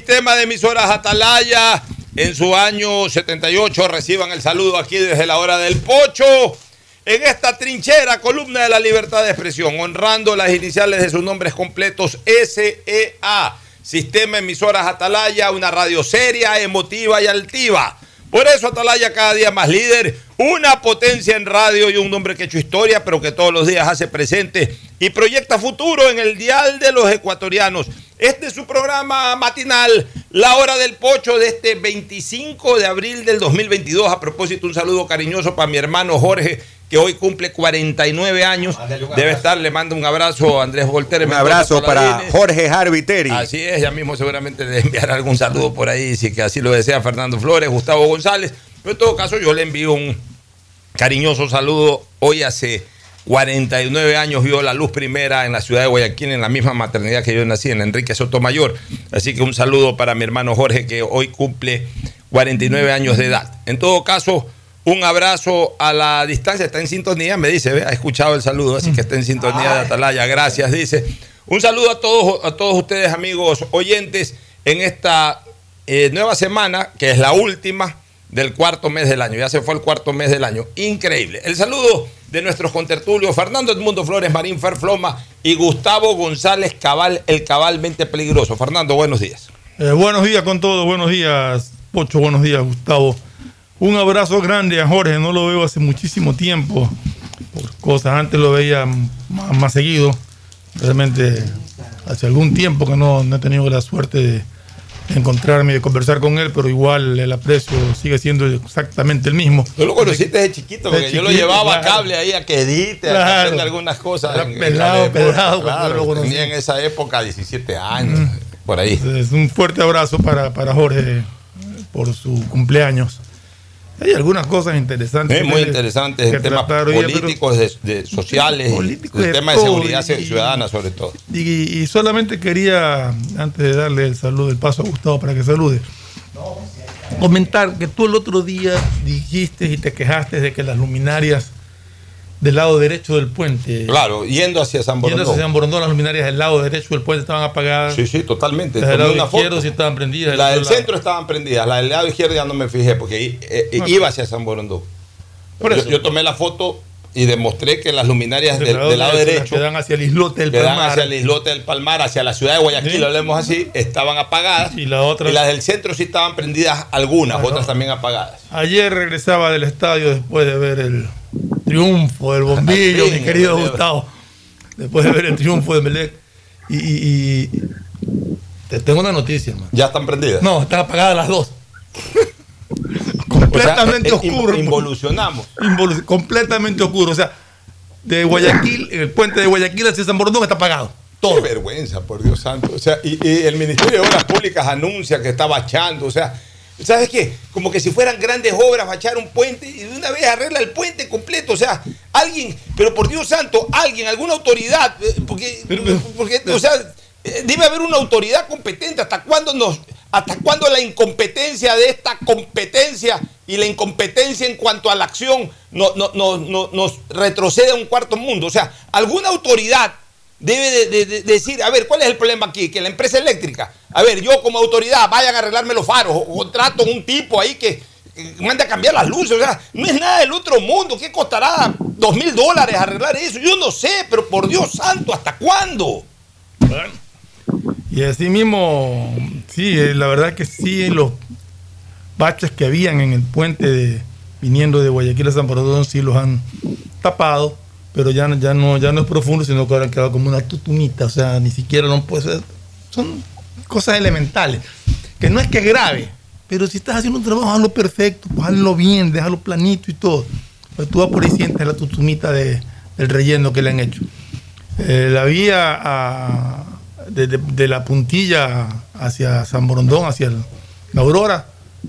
sistema de emisoras Atalaya. En su año 78 reciban el saludo aquí desde la hora del pocho. En esta trinchera, columna de la libertad de expresión, honrando las iniciales de sus nombres completos SEA. Sistema Emisoras Atalaya, una radio seria, emotiva y altiva. Por eso Atalaya cada día más líder, una potencia en radio y un hombre que ha hecho historia, pero que todos los días hace presente y proyecta futuro en el dial de los ecuatorianos. Este es su programa matinal, La Hora del Pocho, de este 25 de abril del 2022. A propósito, un saludo cariñoso para mi hermano Jorge, que hoy cumple 49 años. Debe estar, le mando un abrazo a Andrés Volter. Un abrazo para Jorge Harviteri. Así es, ya mismo seguramente le enviará algún saludo por ahí, si que así lo desea Fernando Flores, Gustavo González. Pero en todo caso, yo le envío un cariñoso saludo. Hoy hace 49 años vio la luz primera en la ciudad de Guayaquil, en la misma maternidad que yo nací, en Enrique Sotomayor. Así que un saludo para mi hermano Jorge, que hoy cumple 49 años de edad. En todo caso, un abrazo a la distancia, está en sintonía, me dice, ¿ve? ha escuchado el saludo, así que está en sintonía de Atalaya, gracias, dice. Un saludo a todos, a todos ustedes, amigos oyentes, en esta eh, nueva semana, que es la última del cuarto mes del año. Ya se fue el cuarto mes del año. Increíble. El saludo de nuestros contertulios, Fernando Edmundo Flores, Marín Ferfloma y Gustavo González Cabal, el cabalmente peligroso. Fernando, buenos días. Eh, buenos días con todos, buenos días, Pocho, buenos días, Gustavo. Un abrazo grande a Jorge, no lo veo hace muchísimo tiempo, por cosas, antes lo veía más, más seguido, realmente hace algún tiempo que no, no he tenido la suerte de encontrarme y de conversar con él, pero igual el aprecio sigue siendo exactamente el mismo. Tú lo conociste de chiquito, porque De yo lo chiquito, llevaba a claro. cable ahí a que edite, a Claro. aprenda algunas cosas. Era en- pelado, la pelado claro, yo lo conocí. tenía en esa época 17 años, por ahí. Entonces, un fuerte abrazo para, para Jorge eh, por su cumpleaños. Hay algunas cosas interesantes. Es muy interesante en temas políticos, de, de sociales, Políticos de el tema de todo, seguridad y- ciudadana sobre todo. Y, y solamente quería, antes de darle el saludo, el paso a Gustavo para que salude, comentar que tú el otro día dijiste y te quejaste de que las luminarias del lado derecho del puente, Claro, yendo hacia San yendo hacia Borondón. San Borondón, las luminarias del lado derecho del puente estaban apagadas. Sí, sí, totalmente. Las del lado una izquierdo foto. sí estaban prendidas. La del lado- centro estaban prendidas, la del lado izquierdo ya no me fijé porque eh, eh, iba hacia San Borondón. Por Yo, tomé la foto y demostré que las luminarias Del del, lado derecho, las que dan hacia el islote del Palmar. hacia el islote del Palmar, hacia la ciudad de Guayaquil, Sí. hablemos así, estaban apagadas. Y la otra- Y las del centro sí estaban prendidas algunas, otras también apagadas. Ayer regresaba del estadio después de ver el triunfo del bombillo, fin, mi querido Gustavo. Después de ver el triunfo de Melec. Y, y- y te tengo una noticia, hermano. Ya están prendidas. No, están apagadas las dos. O sea, completamente eh, oscuro. in- Involucionamos. Involu- completamente oscuro. O sea, de Guayaquil, el puente de Guayaquil hacia San Borondón está apagado. Qué vergüenza, por Dios santo. O sea, y, y el Ministerio de Obras Públicas anuncia que está bachando. O sea, ¿sabes qué? Como que si fueran grandes obras, bachar un puente y de una vez arregla el puente completo. O sea, alguien, pero por Dios santo, alguien, alguna autoridad, eh, porque, porque o sea, eh, debe haber una autoridad competente. ¿Hasta cuándo nos, hasta cuándo la incompetencia de esta competencia y la incompetencia en cuanto a la acción no- no- no- no- nos retrocede a un cuarto mundo? O sea, alguna autoridad debe de, de- de decir, a ver, ¿cuál es el problema aquí? Que la empresa eléctrica, a ver, yo como autoridad, vayan a arreglarme los faros, o contrato un tipo ahí que, mande a cambiar las luces, o sea, no es nada del otro mundo, ¿qué costará dos mil dólares arreglar eso? Yo no sé, pero por Dios santo, ¿hasta cuándo? Y así mismo, sí, eh, la verdad que sí, los baches que habían en el puente de- viniendo de Guayaquil a San Borondón sí los han tapado, pero ya, ya, no, ya no es profundo, sino que ahora han quedado como una tutunita, o sea, ni siquiera no puede ser. Son cosas elementales, que no es que es grave, pero si estás haciendo un trabajo, hazlo perfecto, pues hazlo bien, déjalo planito y todo. Pues tú vas por ahí sientes la tutunita de- del relleno que le han hecho. Eh, la vía a- de, de- de la puntilla hacia San Borondón, hacia el- la Aurora,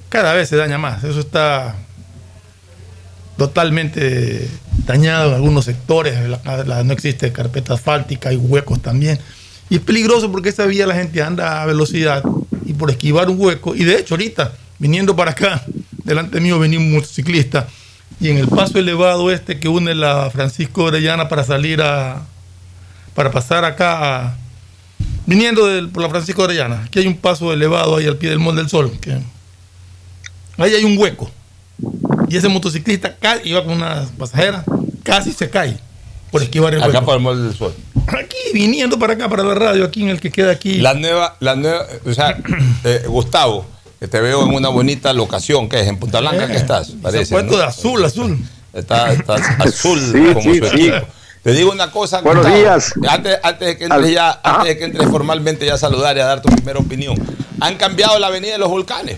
cada vez se daña más. Eso está totalmente dañado en algunos sectores. No existe carpeta asfáltica, hay huecos también. Y es peligroso porque esa vía la gente anda a velocidad y por esquivar un hueco. Y de hecho, ahorita, viniendo para acá, delante mío venía un motociclista y en el paso elevado este que une la Francisco Orellana para salir a. para pasar acá viniendo por la Francisco Orellana, aquí hay un paso elevado ahí al pie del Monte del Sol. que- ahí hay un hueco. Y ese motociclista iba con una pasajera, casi se cae por esquivar el Acá hueco. por el Mall del Sol. Aquí, viniendo para acá, para la radio, aquí en el que queda aquí. La nueva, la nueva, o sea, eh, Gustavo, que te veo en una bonita locación, ¿qué es? ¿En Punta Blanca que estás? Parece, se puesto ¿no? de azul, azul. Está, está azul Sí, como sí, su sí. equipo. Te digo una cosa, Buenos Gustavo, días. Antes, antes de que entres ya, antes de que entres formalmente ya a saludar y a dar tu primera opinión. Han cambiado la avenida de los volcanes.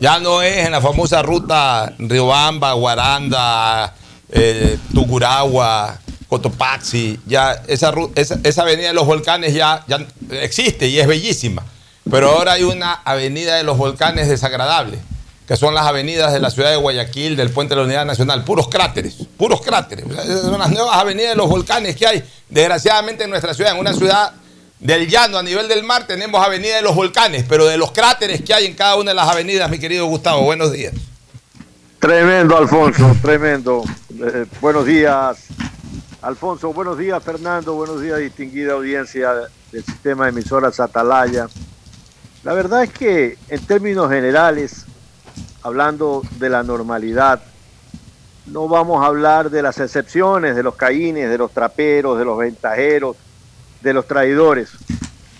Ya no es en la famosa ruta Riobamba, Guaranda, eh, Tucuragua, Cotopaxi. Ya esa, esa, esa avenida de los volcanes ya, ya existe y es bellísima. Pero ahora hay una avenida de los volcanes desagradable, que son las avenidas de la ciudad de Guayaquil, del Puente de la Unidad Nacional, puros cráteres, puros cráteres. Esas son las nuevas avenidas de los volcanes que hay, desgraciadamente, en nuestra ciudad, en una ciudad del llano a nivel del mar tenemos avenida de los volcanes, pero de los cráteres que hay en cada una de las avenidas, mi querido Gustavo, buenos días. Tremendo, Alfonso, tremendo. Eh, buenos días, Alfonso. Buenos días, Fernando. Buenos días, distinguida audiencia del sistema de emisoras Atalaya. La verdad es que, en términos generales, hablando de la normalidad, no vamos a hablar de las excepciones, de los caínes, de los traperos, de los ventajeros, de los traidores,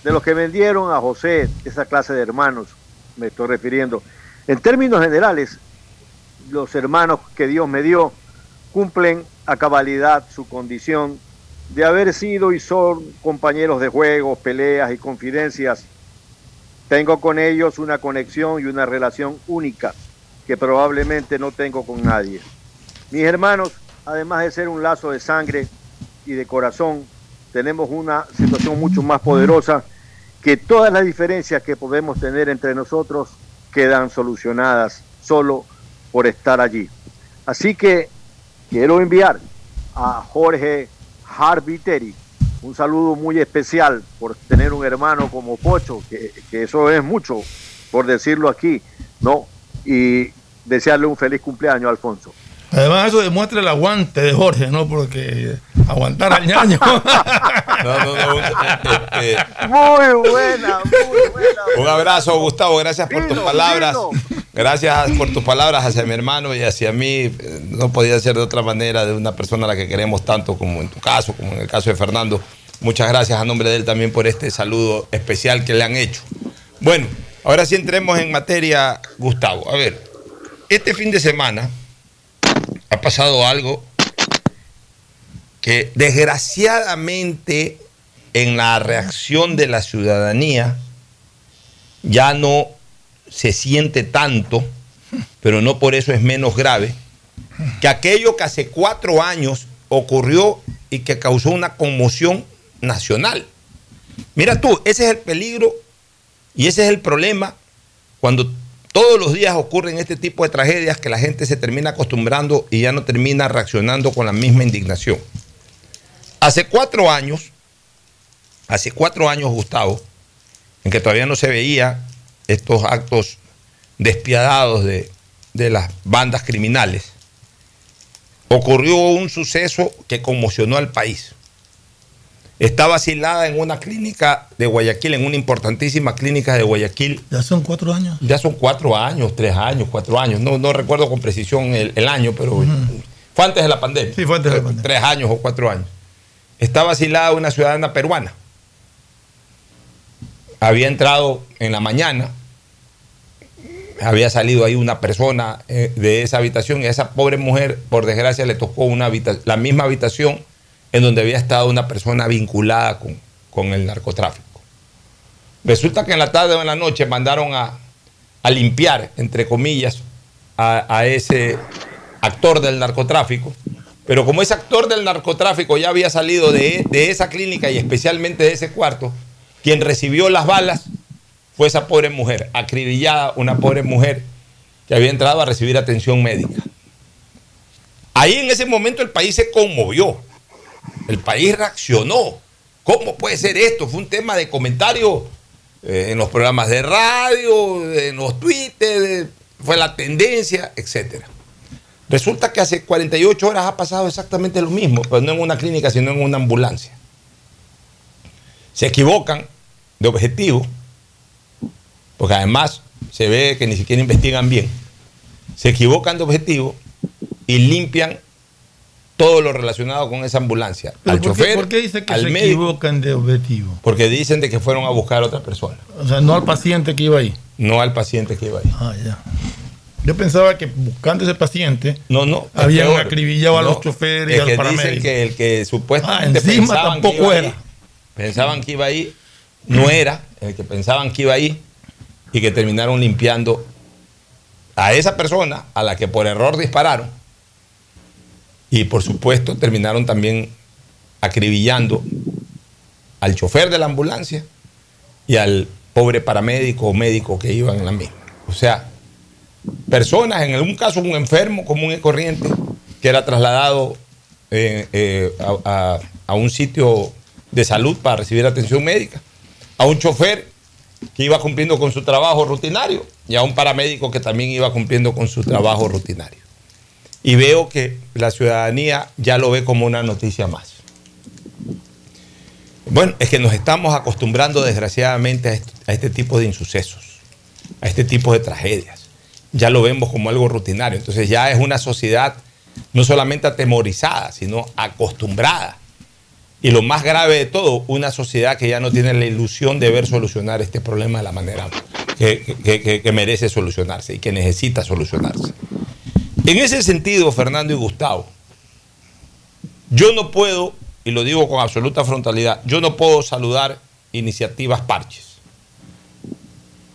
de los que vendieron a José, esa clase de hermanos, me estoy refiriendo. En términos generales, los hermanos que Dios me dio cumplen a cabalidad su condición de haber sido y son compañeros de juegos, peleas y confidencias. Tengo con ellos una conexión y una relación única que probablemente no tengo con nadie. Mis hermanos, además de ser un lazo de sangre y de corazón, tenemos una situación mucho más poderosa que todas las diferencias que podemos tener entre nosotros quedan solucionadas solo por estar allí. Así que quiero enviar a Jorge Harviteri un saludo muy especial por tener un hermano como Pocho, que eso es mucho, por decirlo aquí, ¿no? Y desearle un feliz cumpleaños, Alfonso. Además, eso demuestra el aguante de Jorge, ¿no? Porque aguantar al ñaño. No, no, no, Muy buena, muy buena. Un abrazo, Gustavo. Gracias por tus palabras. Gracias por tus palabras hacia mi hermano y hacia mí. No podía ser de otra manera de una persona a la que queremos tanto como en tu caso, como en el caso de Fernando. Muchas gracias a nombre de él también por este saludo especial que le han hecho. Bueno, ahora sí entremos en materia, Gustavo. A ver, este fin de semana ha pasado algo que desgraciadamente en la reacción de la ciudadanía ya no se siente tanto, pero no por eso es menos grave, que aquello que hace cuatro años ocurrió y que causó una conmoción nacional. Mira tú, ese es el peligro y ese es el problema cuando todos los días ocurren este tipo de tragedias que la gente se termina acostumbrando y ya no termina reaccionando con la misma indignación. Hace cuatro años, hace cuatro años, Gustavo, en que todavía no se veía estos actos despiadados de, de las bandas criminales, ocurrió un suceso que conmocionó al país. Estaba asilada en una clínica de Guayaquil, en una importantísima clínica de Guayaquil. ya son cuatro años. Ya son cuatro años, tres años, cuatro años. No, no recuerdo con precisión el, el año, pero fue antes de la pandemia. Sí, fue antes de la pandemia. Tres años o cuatro años. Estaba asilada una ciudadana peruana. Había entrado en la mañana, había salido ahí una persona eh, de esa habitación y a esa pobre mujer, por desgracia, le tocó una la misma habitación en donde había estado una persona vinculada con, con el narcotráfico. Resulta que en la tarde o en la noche mandaron a, a limpiar, entre comillas, a, a ese actor del narcotráfico. Pero como ese actor del narcotráfico ya había salido de, de esa clínica y especialmente de ese cuarto, quien recibió las balas fue esa pobre mujer, acribillada, una pobre mujer que había entrado a recibir atención médica. Ahí en ese momento el país se conmovió, el país reaccionó. ¿Cómo puede ser esto? Fue un tema de comentario eh, en los programas de radio, en los tweets, fue la tendencia, etcétera. Resulta que hace 48 horas ha pasado exactamente lo mismo, pero no en una clínica, sino en una ambulancia. Se equivocan de objetivo, porque además se ve que ni siquiera investigan bien, se equivocan de objetivo y limpian todo lo relacionado con esa ambulancia. ¿Pero al por, qué, chofer, por qué dice que al se médico, equivocan de objetivo? porque dicen de que fueron a buscar a otra persona, O sea, no al paciente que iba ahí. no al paciente que iba ahí. Ah, ya. Yo pensaba que buscando ese paciente No, no. peor. acribillado a los choferes y al paramédico. Dicen que el que supuestamente Ah, encima tampoco era. ahí, pensaban que iba ahí, no era el que pensaban que iba ahí y que terminaron limpiando a esa persona a la que por error dispararon y por supuesto terminaron también acribillando al chofer de la ambulancia y al pobre paramédico o médico que iba en la misma. O sea, personas, en algún caso un enfermo común y corriente, que era trasladado eh, eh, a un sitio de salud para recibir atención médica, a un chofer que iba cumpliendo con su trabajo rutinario y a un paramédico que también iba cumpliendo con su trabajo rutinario. Y veo que la ciudadanía ya lo ve como una noticia más. Bueno, es que nos estamos acostumbrando desgraciadamente a este, tipo de insucesos, a este tipo de tragedias. Ya lo vemos como algo rutinario. Entonces ya es una sociedad no solamente atemorizada, sino acostumbrada. Y lo más grave de todo, una sociedad que ya no tiene la ilusión de ver solucionar este problema de la manera que merece solucionarse y que necesita solucionarse. En ese sentido, Fernando y Gustavo, yo no puedo, y lo digo con absoluta frontalidad, yo no puedo saludar iniciativas parches.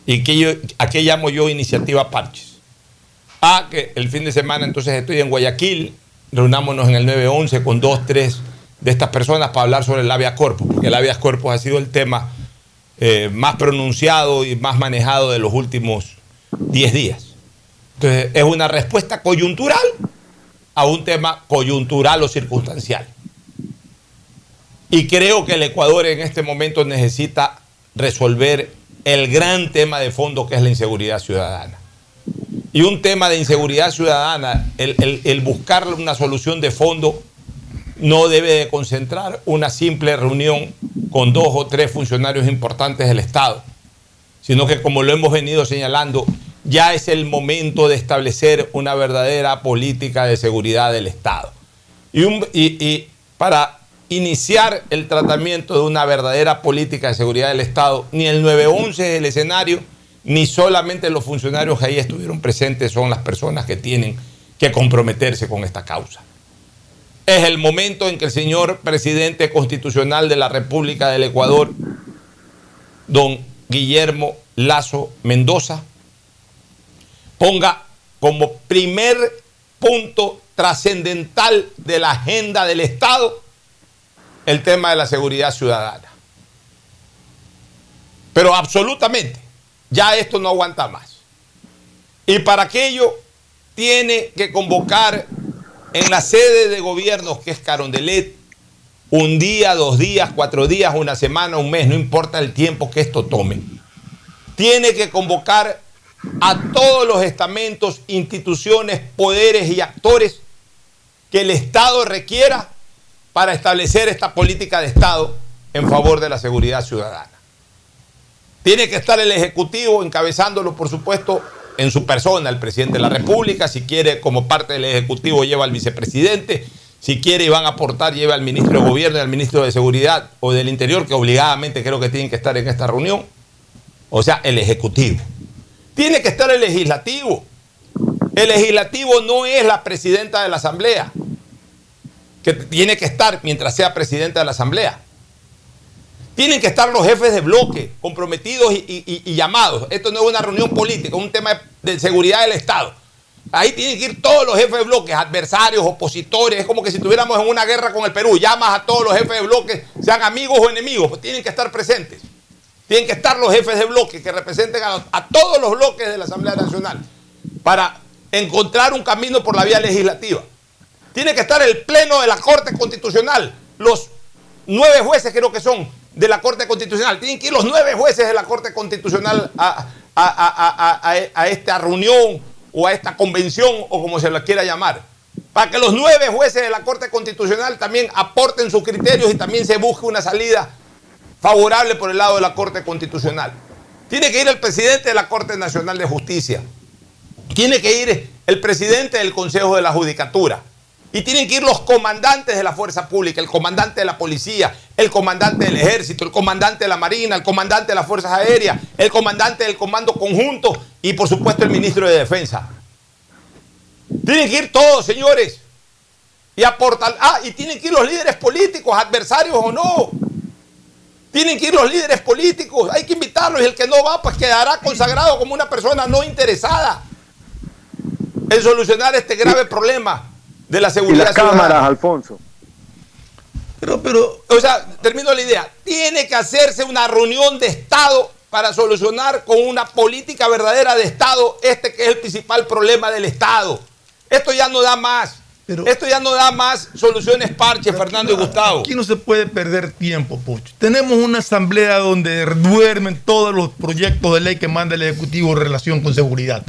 ¿Y qué yo- a qué llamo yo iniciativa parches? A que el fin de semana entonces estoy en Guayaquil, reunámonos en el 911 con dos, tres de estas personas para hablar sobre el habeas corpus, porque el habeas corpus ha sido el tema eh, más pronunciado y más manejado de los últimos 10 días. Entonces, es una respuesta coyuntural a un tema coyuntural o circunstancial. Y creo que el Ecuador en este momento necesita resolver el gran tema de fondo que es la inseguridad ciudadana. Y un tema de inseguridad ciudadana, el, buscar una solución de fondo, no debe de concentrar una simple reunión con dos o tres funcionarios importantes del Estado, sino que como lo hemos venido señalando, ya es el momento de establecer una verdadera política de seguridad del Estado. Y, para iniciar el tratamiento de una verdadera política de seguridad del Estado, ni el 911 es el escenario, ni solamente los funcionarios que ahí estuvieron presentes son las personas que tienen que comprometerse con esta causa. Es el momento en que el señor presidente constitucional de la República del Ecuador, don Guillermo Lazo Mendoza, ponga como primer punto trascendental de la agenda del Estado el tema de la seguridad ciudadana. Pero absolutamente, ya esto no aguanta más. Y para aquello tiene que convocar en la sede de gobiernos que es Carondelet un día, dos días, cuatro días, una semana, un mes, no importa el tiempo que esto tome. Tiene que convocar a todos los estamentos, instituciones, poderes y actores que el Estado requiera para establecer esta política de Estado en favor de la seguridad ciudadana. Tiene que estar el Ejecutivo encabezándolo, por supuesto, en su persona, el presidente de la República. Si quiere, como parte del Ejecutivo, lleva al vicepresidente. Si quiere y van a aportar, lleva al ministro de Gobierno y al ministro de Seguridad o del Interior, que obligadamente creo que tienen que estar en esta reunión. O sea, el Ejecutivo. Tiene que estar el Legislativo. El Legislativo no es la presidenta de la Asamblea, que tiene que estar mientras sea presidenta de la Asamblea. Tienen que estar los jefes de bloque comprometidos y, llamados. Esto no es una reunión política, es un tema de seguridad del Estado. Ahí tienen que ir todos los jefes de bloques, adversarios, opositores. Es como que si estuviéramos en una guerra con el Perú. Llamas a todos los jefes de bloques, sean amigos o enemigos, pues tienen que estar presentes. Tienen que estar los jefes de bloque que representen a, todos los bloques de la Asamblea Nacional para encontrar un camino por la vía legislativa. Tiene que estar el pleno de la Corte Constitucional, los nueve jueces creo que son de la Corte Constitucional. Tienen que ir los nueve jueces de la Corte Constitucional a- a esta reunión o a esta convención o como se la quiera llamar. Para que los nueve jueces de la Corte Constitucional también aporten sus criterios y también se busque una salida favorable por el lado de la Corte Constitucional. Tiene que ir el presidente de la Corte Nacional de Justicia. Tiene que ir el presidente del Consejo de la Judicatura. Y tienen que ir los comandantes de la fuerza pública, el comandante de la policía, el comandante del ejército, el comandante de la marina, el comandante de las fuerzas aéreas, el comandante del comando conjunto y por supuesto el ministro de defensa. Tienen que ir todos, señores. Y aportar. Ah, y tienen que ir los líderes políticos, adversarios o no. Tienen que ir los líderes políticos. Hay que invitarlos y el que no va, pues quedará consagrado como una persona no interesada en solucionar este grave problema de la seguridad. Y las cámaras, Alfonso. Pero, pero, o sea, termino la idea. Tiene que hacerse una reunión de Estado para solucionar con una política verdadera de Estado este que es el principal problema del Estado. Esto ya no da más. Esto ya no da más soluciones parches, Fernando y Gustavo. Aquí no se puede perder tiempo, Pocho. Tenemos una asamblea donde duermen todos los proyectos de ley que manda el Ejecutivo en relación con seguridad.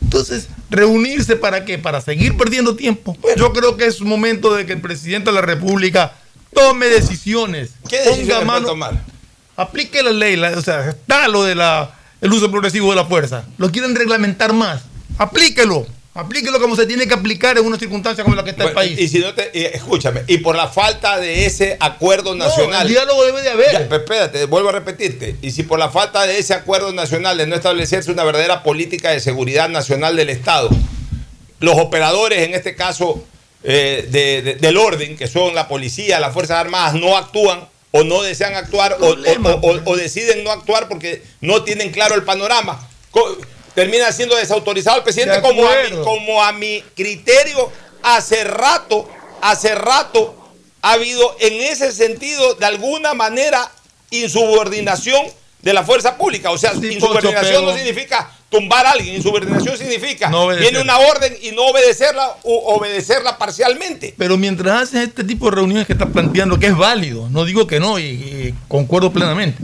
Entonces, reunirse para qué? Para seguir perdiendo tiempo. Yo creo que es momento de que el presidente de la República tome decisiones. ¿Qué decisiones a tomar? Aplique la ley, o sea, está lo de la el uso progresivo de la fuerza. Lo quieren reglamentar más. Aplíquelo. Aplíquelo como se tiene que aplicar en una circunstancia como la que está el país. Y si no te, escúchame, y por la falta de ese acuerdo nacional. el diálogo debe de haber. Ya, espérate, vuelvo a repetirte. Y si por la falta de ese acuerdo nacional, de no establecerse una verdadera política de seguridad nacional del Estado, los operadores, en este caso eh, del orden, que son la policía, las Fuerzas Armadas, no actúan o no desean actuar o, o deciden no actuar porque no tienen claro el panorama termina siendo desautorizado el presidente como a, mi, como a mi criterio hace rato, hace rato ha habido en ese sentido de alguna manera insubordinación de la fuerza pública. O sea, insubordinación no significa tumbar a alguien, insubordinación significa viene una orden y no obedecerla o obedecerla parcialmente. Pero mientras haces este tipo de reuniones que estás planteando, que es válido, no digo que no y concuerdo plenamente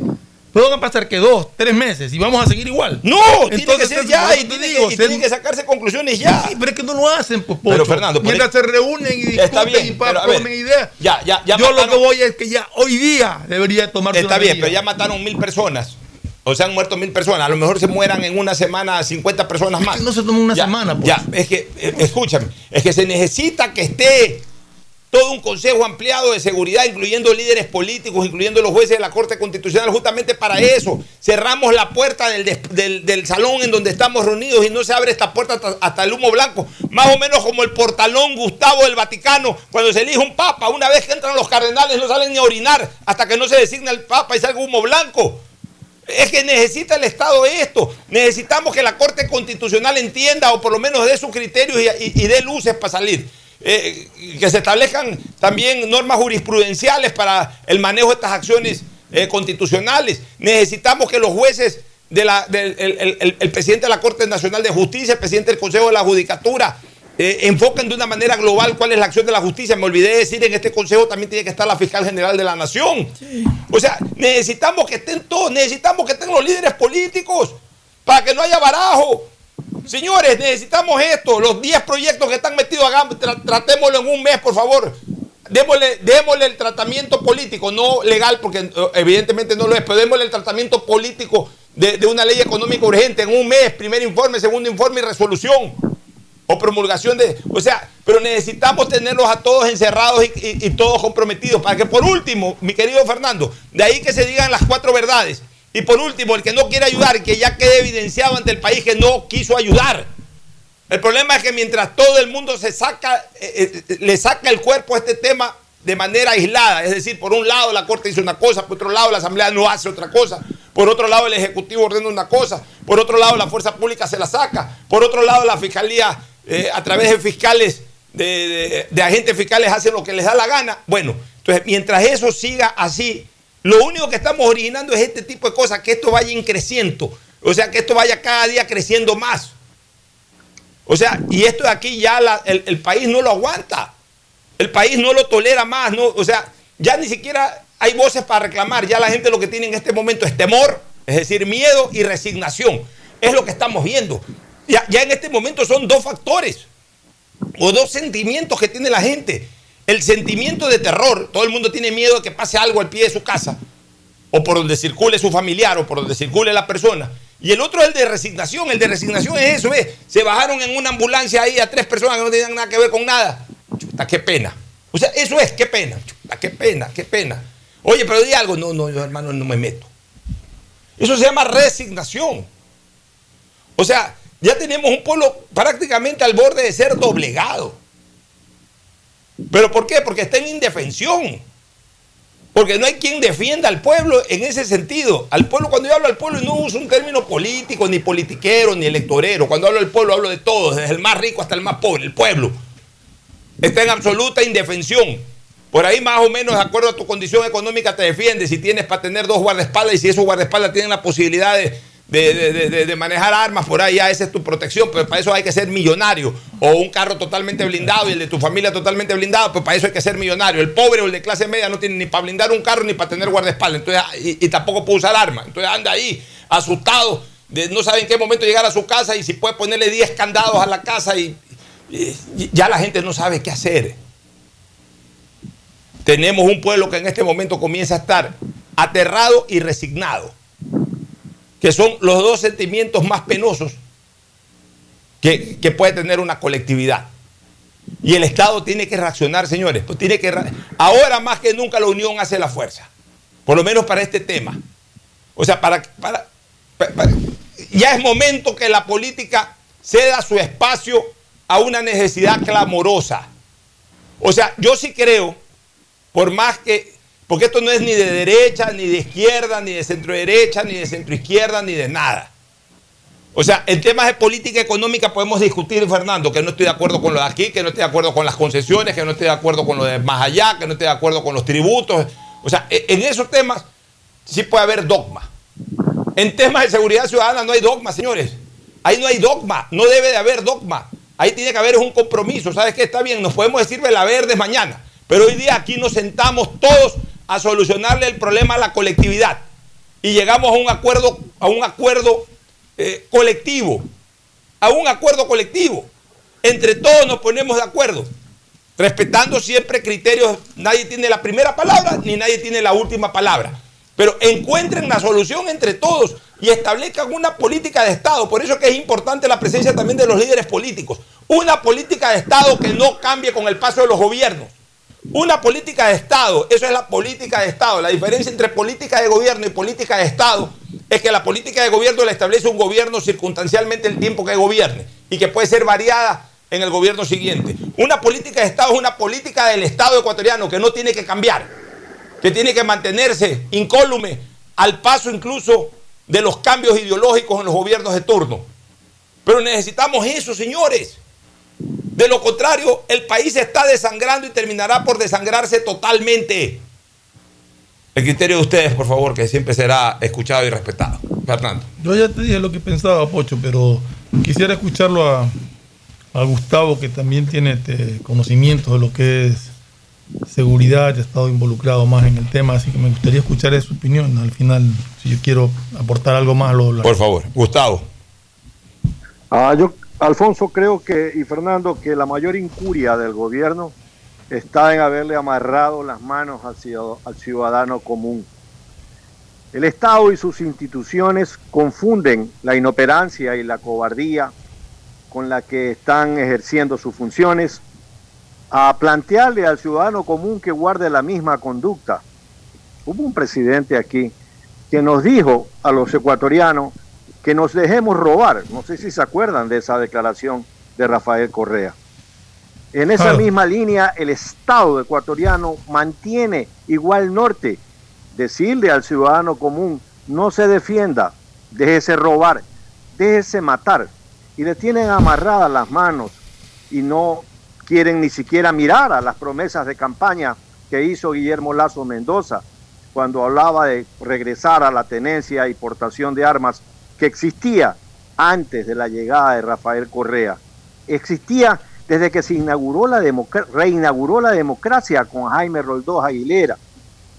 Pueden van a pasar que dos, tres meses y vamos a seguir igual. No, tiene que ser ya y, tienen que sacarse conclusiones ya. Sí, pero es que no lo hacen, pues, Pero Fernando, mientras se reúnen y discuten y ponen ideas. Ya, ya, ya Yo lo que voy es que ya hoy día debería tomarse Está bien, pero ya mataron mil personas. O sea, han muerto mil personas. A lo mejor se mueran en una semana 50 personas más. Es que no se toma una semana, pues. Ya, es que, eh, escúchame, es que se necesita que esté todo un consejo ampliado de seguridad, incluyendo líderes políticos, incluyendo los jueces de la Corte Constitucional, justamente para eso. Cerramos la puerta del, salón en donde estamos reunidos y no se abre esta puerta hasta, el humo blanco. Más o menos como el portalón Gustavo del Vaticano, cuando se elige un papa, una vez que entran los cardenales no salen ni a orinar hasta que no se designa el papa y salga humo blanco. Es que necesita el Estado esto. Necesitamos que la Corte Constitucional entienda o por lo menos dé sus criterios y dé luces para salir. Eh, que se establezcan también normas jurisprudenciales para el manejo de estas acciones eh, constitucionales. Necesitamos que los jueces, de la, el, presidente de la Corte Nacional de Justicia, el presidente del Consejo de la Judicatura, eh, enfoquen de una manera global cuál es la acción de la justicia. Me olvidé de decir, en este consejo también tiene que estar la fiscal general de la nación. O sea, necesitamos que estén todos, necesitamos que estén los líderes políticos para que no haya barajo. Señores, necesitamos esto. Los 10 proyectos que están metidos, hagamos, tratémoslo en un mes, por favor. Démosle, démosle, el tratamiento político, no legal, porque eh, evidentemente no lo es, pero démosle el tratamiento político de, una ley económica urgente en un mes, primer informe, segundo informe y resolución. O promulgación de. O sea, pero necesitamos tenerlos a todos encerrados y todos comprometidos. Para que por último, mi querido Fernando, de ahí que se digan las cuatro verdades. Y por último, el que no quiere ayudar, que ya quede evidenciado ante el país que no quiso ayudar. El problema es que mientras todo el mundo se saca, eh, eh, le saca el cuerpo a este tema de manera aislada, es decir, por un lado la Corte dice una cosa, por otro lado la Asamblea no hace otra cosa, por otro lado el Ejecutivo ordena una cosa, por otro lado la Fuerza Pública se la saca, por otro lado la Fiscalía eh, a través de fiscales, de, de agentes fiscales hace lo que les da la gana. Bueno, entonces mientras eso siga así, lo único que estamos originando es este tipo de cosas, que esto vaya increciendo. O sea, que esto vaya cada día creciendo más. O sea, y esto de aquí ya el, país no lo aguanta. El país no lo tolera más. No, o sea, ya ni siquiera hay voces para reclamar. Ya la gente lo que tiene en este momento es temor, es decir, miedo y resignación. Es lo que estamos viendo. Ya, ya en este momento son dos factores o dos sentimientos que tiene la gente el sentimiento de terror, todo el mundo tiene miedo de que pase algo al pie de su casa. o por donde circule su familiar, o por donde circule la persona. Y el otro es el de resignación. El de resignación es eso, ¿ves? Se bajaron en una ambulancia ahí a tres personas que no tenían nada que ver con nada. Chuta, qué pena. O sea, eso es, qué pena. Chuta, qué pena, qué pena. Oye, pero di algo. No, no, yo hermano no me meto. Eso se llama resignación. O sea, ya tenemos un pueblo prácticamente al borde de ser doblegado. ¿Pero por qué? Porque está en indefensión. Porque no hay quien defienda al pueblo en ese sentido. Al pueblo, cuando yo hablo al pueblo, no uso un término político, ni politiquero, ni electorero. Cuando hablo del pueblo, hablo de todos, desde el más rico hasta el más pobre. El pueblo está en absoluta indefensión. Por ahí más o menos, de acuerdo a tu condición económica, te defiendes. Si tienes para tener dos guardaespaldas y si esos guardaespaldas tienen la posibilidad de, de, manejar armas por ahí, ya esa es tu protección, pero para eso hay que ser millonario. O un carro totalmente blindado y el de tu familia totalmente blindado, pues para eso hay que ser millonario. El pobre o el de clase media no tiene ni para blindar un carro ni para tener guardaespaldas, entonces, y, tampoco puede usar armas. Entonces anda ahí, asustado, de no sabe en qué momento llegar a su casa y si puede ponerle 10 candados a la casa y, ya la gente no sabe qué hacer. Tenemos un pueblo que en este momento comienza a estar aterrado y resignado que son los dos sentimientos más penosos que, puede tener una colectividad. Y el Estado tiene que reaccionar, señores. Pues tiene que ahora más que nunca la unión hace la fuerza. Por lo menos para este tema. O sea, para, para, ya es momento que la política ceda su espacio a una necesidad clamorosa. O sea, yo sí creo, por más que porque esto no es ni de derecha, ni de izquierda, ni de centro derecha, ni de centro izquierda, ni de nada. O sea, en temas de política económica podemos discutir, Fernando, que no estoy de acuerdo con lo de aquí, que no estoy de acuerdo con las concesiones, que no estoy de acuerdo con lo de más allá, que no estoy de acuerdo con los tributos. O sea, e-, en esos temas sí puede haber dogma. En temas de seguridad ciudadana no hay dogma, señores. Ahí no hay dogma, no debe de haber dogma. Ahí tiene que haber un compromiso. ¿Sabes qué? Está bien, nos podemos decir verde mañana. Pero hoy día aquí nos sentamos todos a solucionarle el problema a la colectividad y llegamos a un acuerdo, a un acuerdo eh, colectivo, a un acuerdo colectivo. Entre todos nos ponemos de acuerdo, respetando siempre criterios. Nadie tiene la primera palabra ni nadie tiene la última palabra. Pero encuentren la solución entre todos y establezcan una política de Estado. Por eso es que es importante la presencia también de los líderes políticos. Una política de Estado que no cambie con el paso de los gobiernos una política de Estado, eso es la política de Estado. La diferencia entre política de gobierno y política de Estado es que la política de gobierno la establece un gobierno circunstancialmente el tiempo que gobierne y que puede ser variada en el gobierno siguiente. Una política de Estado es una política del Estado ecuatoriano que no tiene que cambiar, que tiene que mantenerse incólume al paso incluso de los cambios ideológicos en los gobiernos de turno. Pero necesitamos eso, señores. De lo contrario, el país está desangrando y terminará por desangrarse totalmente. El criterio de ustedes, por favor, que siempre será escuchado y respetado. Fernando. Yo ya te dije lo que pensaba, Pocho, pero quisiera escucharlo a, Gustavo, que también tiene este conocimiento de lo que es seguridad, ha estado involucrado más en el tema, así que me gustaría escuchar su opinión. Al final, si yo quiero aportar algo más, lo, lo Por favor, Gustavo. Ah, yo Alfonso, creo que, y Fernando, que la mayor incuria del gobierno está en haberle amarrado las manos al ciudadano común. El Estado y sus instituciones confunden la inoperancia y la cobardía con la que están ejerciendo sus funciones a plantearle al ciudadano común que guarde la misma conducta. Hubo un presidente aquí que nos dijo a los ecuatorianos que nos dejemos robar. No sé si se acuerdan de esa declaración de Rafael Correa. En esa misma línea, el Estado ecuatoriano mantiene igual norte, decirle al ciudadano común, no se defienda, déjese robar, déjese matar. Y le tienen amarradas las manos y no quieren ni siquiera mirar a las promesas de campaña que hizo Guillermo Lazo Mendoza cuando hablaba de regresar a la tenencia y portación de armas que existía antes de la llegada de Rafael Correa. Existía desde que se inauguró la reinauguró la democracia con Jaime Roldós Aguilera.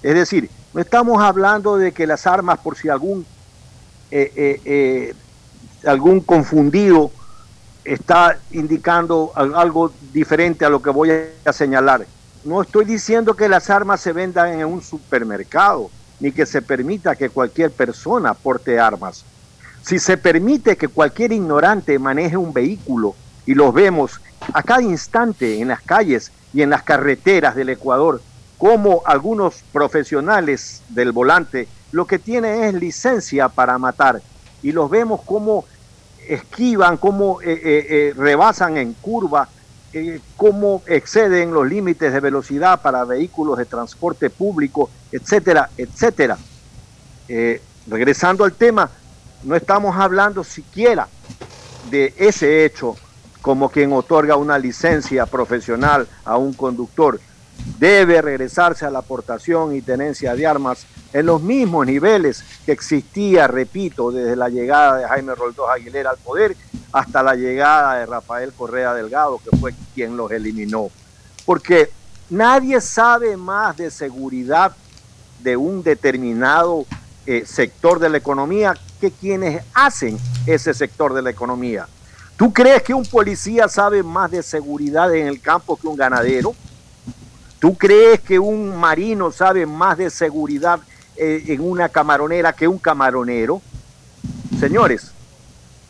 Es decir, no estamos hablando de que las armas, por si algún, eh, eh, eh, algún confundido está indicando algo diferente a lo que voy a señalar. No estoy diciendo que las armas se vendan en un supermercado. ni que se permita que cualquier persona porte armas. Si se permite que cualquier ignorante maneje un vehículo, y los vemos a cada instante en las calles y en las carreteras del Ecuador, como algunos profesionales del volante lo que tienen es licencia para matar, y los vemos como esquivan, cómo eh, eh, eh, rebasan en curva, cómo exceden los límites de velocidad para vehículos de transporte público, etcétera, etcétera. regresando al tema, no estamos hablando siquiera de ese hecho como quien otorga una licencia profesional a un conductor. Debe regresarse a la aportación y tenencia de armas en los mismos niveles que existía, repito, desde la llegada de Jaime Roldós Aguilera al poder hasta la llegada de Rafael Correa Delgado, que fue quien los eliminó. Porque nadie sabe más de seguridad de un determinado eh, sector de la economía que quienes hacen ese sector de la economía. ¿Tú crees que un policía sabe más de seguridad en el campo que un ganadero? ¿Tú crees que un marino sabe más de seguridad eh, en una camaronera que un camaronero? Señores,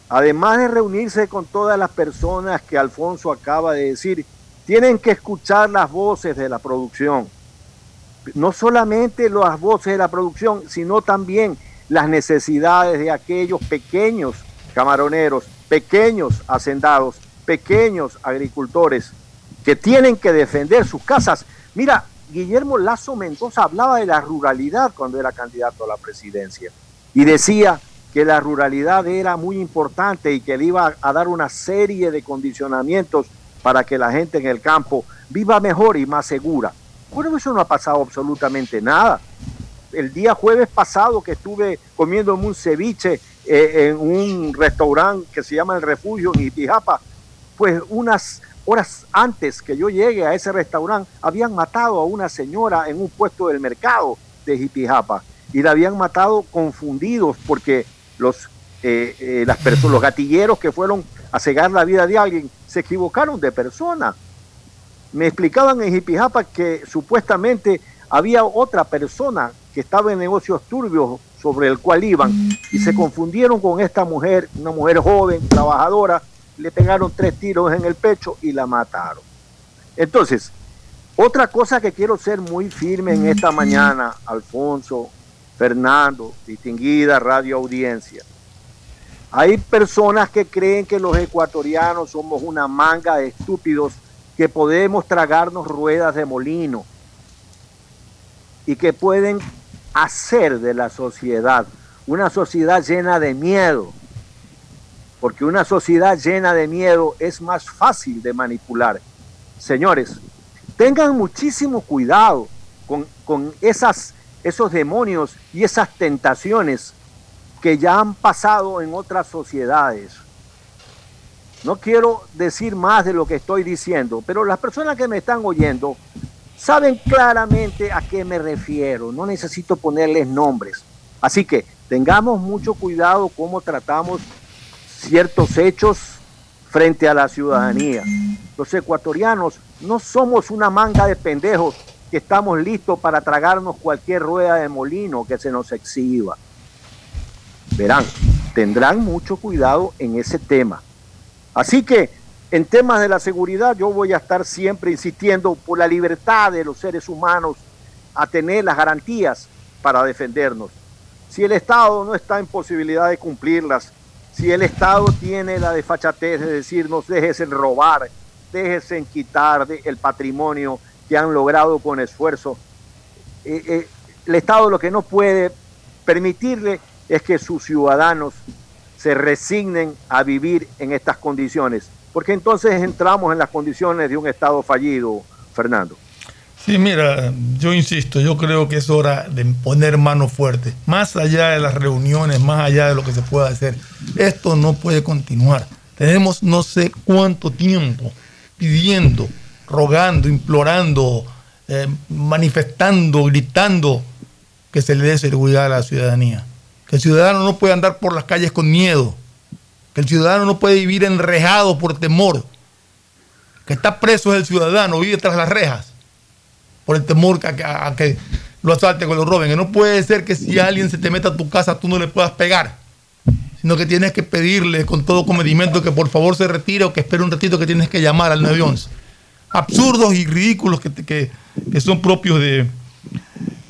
además de reunirse con todas las personas que Alfonso acaba de decir, tienen que escuchar las voces de la producción. No solamente las voces de la producción, sino también las necesidades de aquellos pequeños camaroneros, pequeños hacendados, pequeños agricultores que tienen que defender sus casas. Mira, Guillermo Lazo Mendoza hablaba de la ruralidad cuando era candidato a la presidencia y decía que la ruralidad era muy importante y que le iba a dar una serie de condicionamientos para que la gente en el campo viva mejor y más segura. Bueno, eso no ha pasado absolutamente nada el día jueves pasado que estuve comiendo un ceviche eh, en un restaurante que se llama El Refugio en Itijapa, pues unas horas antes que yo llegue a ese restaurante habían matado a una señora en un puesto del mercado de Itijapa y la habían matado confundidos porque los, eh, eh, las personas, los gatilleros que fueron a cegar la vida de alguien se equivocaron de persona. Me explicaban en Jipijapa que supuestamente había otra persona que estaba en negocios turbios sobre el cual iban y se confundieron con esta mujer, una mujer joven, trabajadora, le pegaron tres tiros en el pecho y la mataron. Entonces, otra cosa que quiero ser muy firme en esta mañana, Alfonso, Fernando, distinguida radio audiencia. Hay personas que creen que los ecuatorianos somos una manga de estúpidos que podemos tragarnos ruedas de molino y que pueden hacer de la sociedad una sociedad llena de miedo, porque una sociedad llena de miedo es más fácil de manipular. Señores, tengan muchísimo cuidado con, esas, esos demonios y esas tentaciones que ya han pasado en otras sociedades. No quiero decir más de lo que estoy diciendo, pero las personas que me están oyendo saben claramente a qué me refiero, no necesito ponerles nombres. Así que tengamos mucho cuidado cómo tratamos ciertos hechos frente a la ciudadanía. Los ecuatorianos no somos una manga de pendejos que estamos listos para tragarnos cualquier rueda de molino que se nos exhiba. Verán, tendrán mucho cuidado en ese tema. Así que en temas de la seguridad yo voy a estar siempre insistiendo por la libertad de los seres humanos a tener las garantías para defendernos. Si el Estado no está en posibilidad de cumplirlas, si el Estado tiene la desfachatez de decirnos déjese robar, déjese quitar el patrimonio que han logrado con esfuerzo, eh, eh, el Estado lo que no puede permitirle es que sus ciudadanos se resignen a vivir en estas condiciones porque entonces entramos en las condiciones de un Estado fallido, Fernando. Sí, mira, yo insisto, yo creo que es hora de poner mano fuerte, más allá de las reuniones, más allá de lo que se pueda hacer. Esto no puede continuar. Tenemos no sé cuánto tiempo pidiendo, rogando, implorando, eh, manifestando, gritando que se le dé seguridad a la ciudadanía. Que el ciudadano no puede andar por las calles con miedo, que el ciudadano no puede vivir enrejado por temor, que está preso el ciudadano, vive tras las rejas, por el temor a, que lo asalten o lo roben. Que no puede ser que si alguien se te meta a tu casa tú no le puedas pegar, sino que tienes que pedirle con todo comedimento que por favor se retire o que espere un ratito que tienes que llamar al 911. Absurdos y ridículos que, que, que son propios de-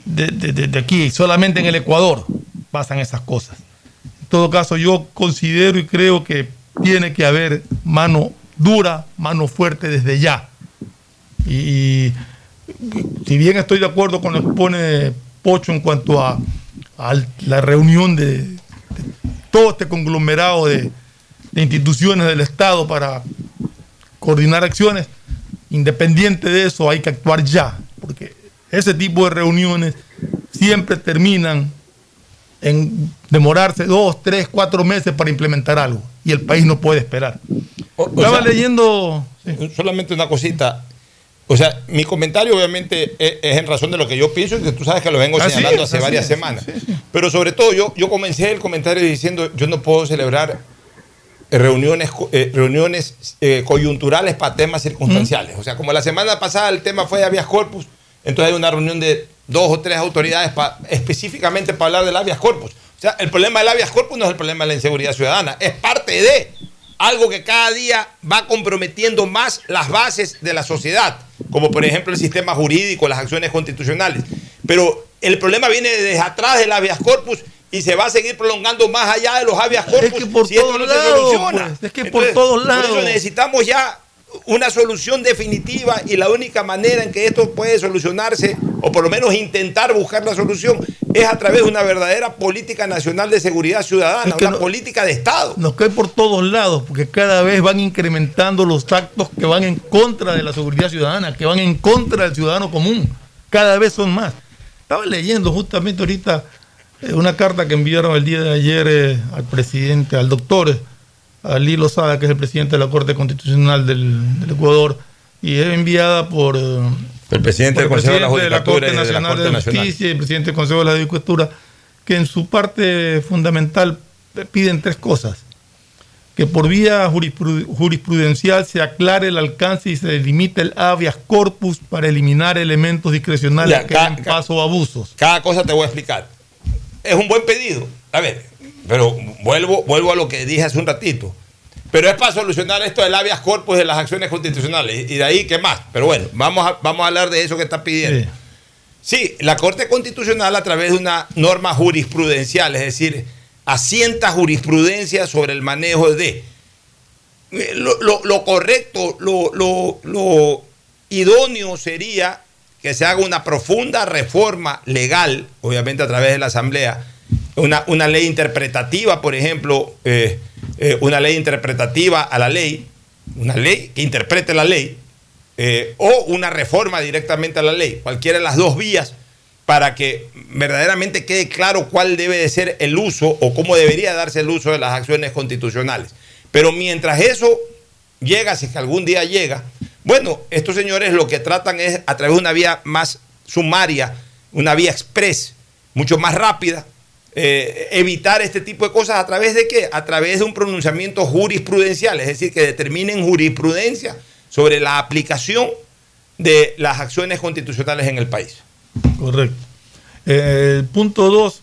de aquí. Solamente en el Ecuador pasan esas cosas. Todo caso, yo considero y creo que tiene que haber mano dura, mano fuerte desde ya. Y, si bien estoy de acuerdo con lo que pone Pocho en cuanto a, a la reunión de, todo este conglomerado de instituciones del Estado para coordinar acciones, independiente de eso hay que actuar ya, porque ese tipo de reuniones siempre terminan en demorarse dos, tres, cuatro meses para implementar algo y el país no puede esperar. O- o Estaba sea, leyendo Solamente una cosita. O sea, mi comentario obviamente es, es en razón de lo que yo pienso y que tú sabes que lo vengo Así señalando es, hace varias es, semanas. Pero sobre todo yo, yo comencé el comentario diciendo, yo no puedo celebrar reuniones, co- eh, reuniones eh, coyunturales para temas circunstanciales. O sea, como la semana pasada el tema fue de habeas corpus, entonces hay una reunión de dos o tres autoridades pa- específicamente para hablar del habeas corpus. O sea, el problema del habeas corpus no es el problema de la inseguridad ciudadana, es parte de algo que cada día va comprometiendo más las bases de la sociedad, como por ejemplo el sistema jurídico, las acciones constitucionales. Pero el problema viene desde atrás del habeas corpus y se va a seguir prolongando más allá de los habeas corpus por si todos no lados, pues, es que por todos Por eso lados. necesitamos ya una solución definitiva y la única manera en que esto puede solucionarse, o por lo menos intentar buscar la solución, es a través de una verdadera política nacional de seguridad ciudadana, Es que una no- política de Estado. nos cae por todos lados, porque cada vez van incrementando los actos que van en contra de la seguridad ciudadana, que van en contra del ciudadano común. Cada vez son más. Estaba leyendo justamente ahorita eh, una carta que enviaron el día de ayer eh, al presidente, al doctor eh, Ali Lozada, que es el presidente de la Corte Constitucional del, del Ecuador, y es enviada por... eh, El presidente del por el Consejo de la de Corte y de la Nacional Corte de Nacional. Justicia y el presidente del Consejo de la Judicatura, que en su parte fundamental piden tres cosas. Que por vía jurispru- jurisprudencial se aclare el alcance y se delimite el habeas corpus para eliminar elementos discrecionales Ya, que ca- den paso a abusos. Cada cosa te voy a explicar. Es un buen pedido. A ver, pero vuelvo, vuelvo a lo que dije hace un ratito. Pero es para solucionar esto del habeas corpus de las acciones constitucionales. Y de ahí, ¿qué más? Pero bueno, vamos a, vamos a hablar de eso que está pidiendo. Sí, la Corte Constitucional a través de una norma jurisprudencial, es decir, asienta jurisprudencia sobre el manejo de... Eh, Lo, lo- lo correcto, lo, lo- lo idóneo sería que se haga una profunda reforma legal, obviamente a través de la Asamblea, una, una ley interpretativa, por ejemplo, eh, eh, una ley interpretativa a la ley, una ley que interprete la ley, eh, o una reforma directamente a la ley, cualquiera de las dos vías, para que verdaderamente quede claro cuál debe de ser el uso o cómo debería darse el uso de las acciones constitucionales. Pero mientras eso llega, si es que algún día llega, bueno, estos señores lo que tratan es a través de una vía más sumaria, una vía express, mucho más rápida, eh, evitar este tipo de cosas a través de qué? A través de un pronunciamiento jurisprudencial, es decir, que determinen jurisprudencia sobre la aplicación de las acciones constitucionales en el país. Correcto. Eh, el punto dos,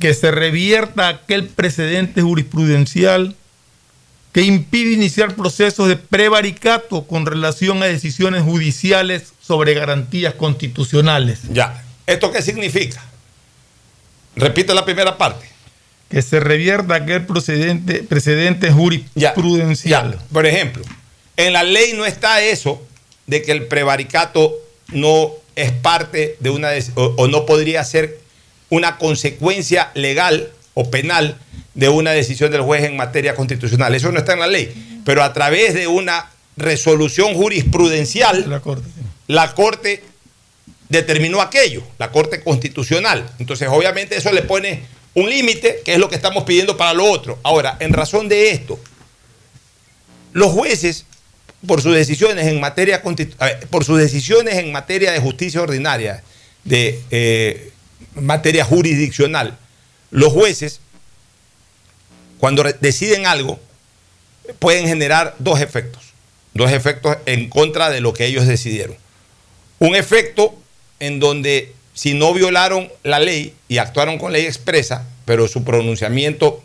que se revierta aquel precedente jurisprudencial que impide iniciar procesos de prevaricato con relación a decisiones judiciales sobre garantías constitucionales. Ya, ¿esto qué significa? Repito la primera parte. Que se revierta aquel precedente, precedente jurisprudencial. Por ejemplo, en la ley no está eso de que el prevaricato no es parte de una o, o no podría ser una consecuencia legal o penal de una decisión del juez en materia constitucional. Eso no está en la ley. Pero a través de una resolución jurisprudencial, La Corte. la Corte determinó aquello, la Corte Constitucional. Entonces, obviamente, eso le pone un límite, que es lo que estamos pidiendo para lo otro. Ahora, en razón de esto, los jueces, por sus decisiones en materia por sus decisiones en materia de justicia ordinaria, de eh, materia jurisdiccional, los jueces, cuando deciden algo, pueden generar dos efectos. Dos efectos en contra de lo que ellos decidieron. Un efecto en donde si no violaron la ley y actuaron con ley expresa, pero su pronunciamiento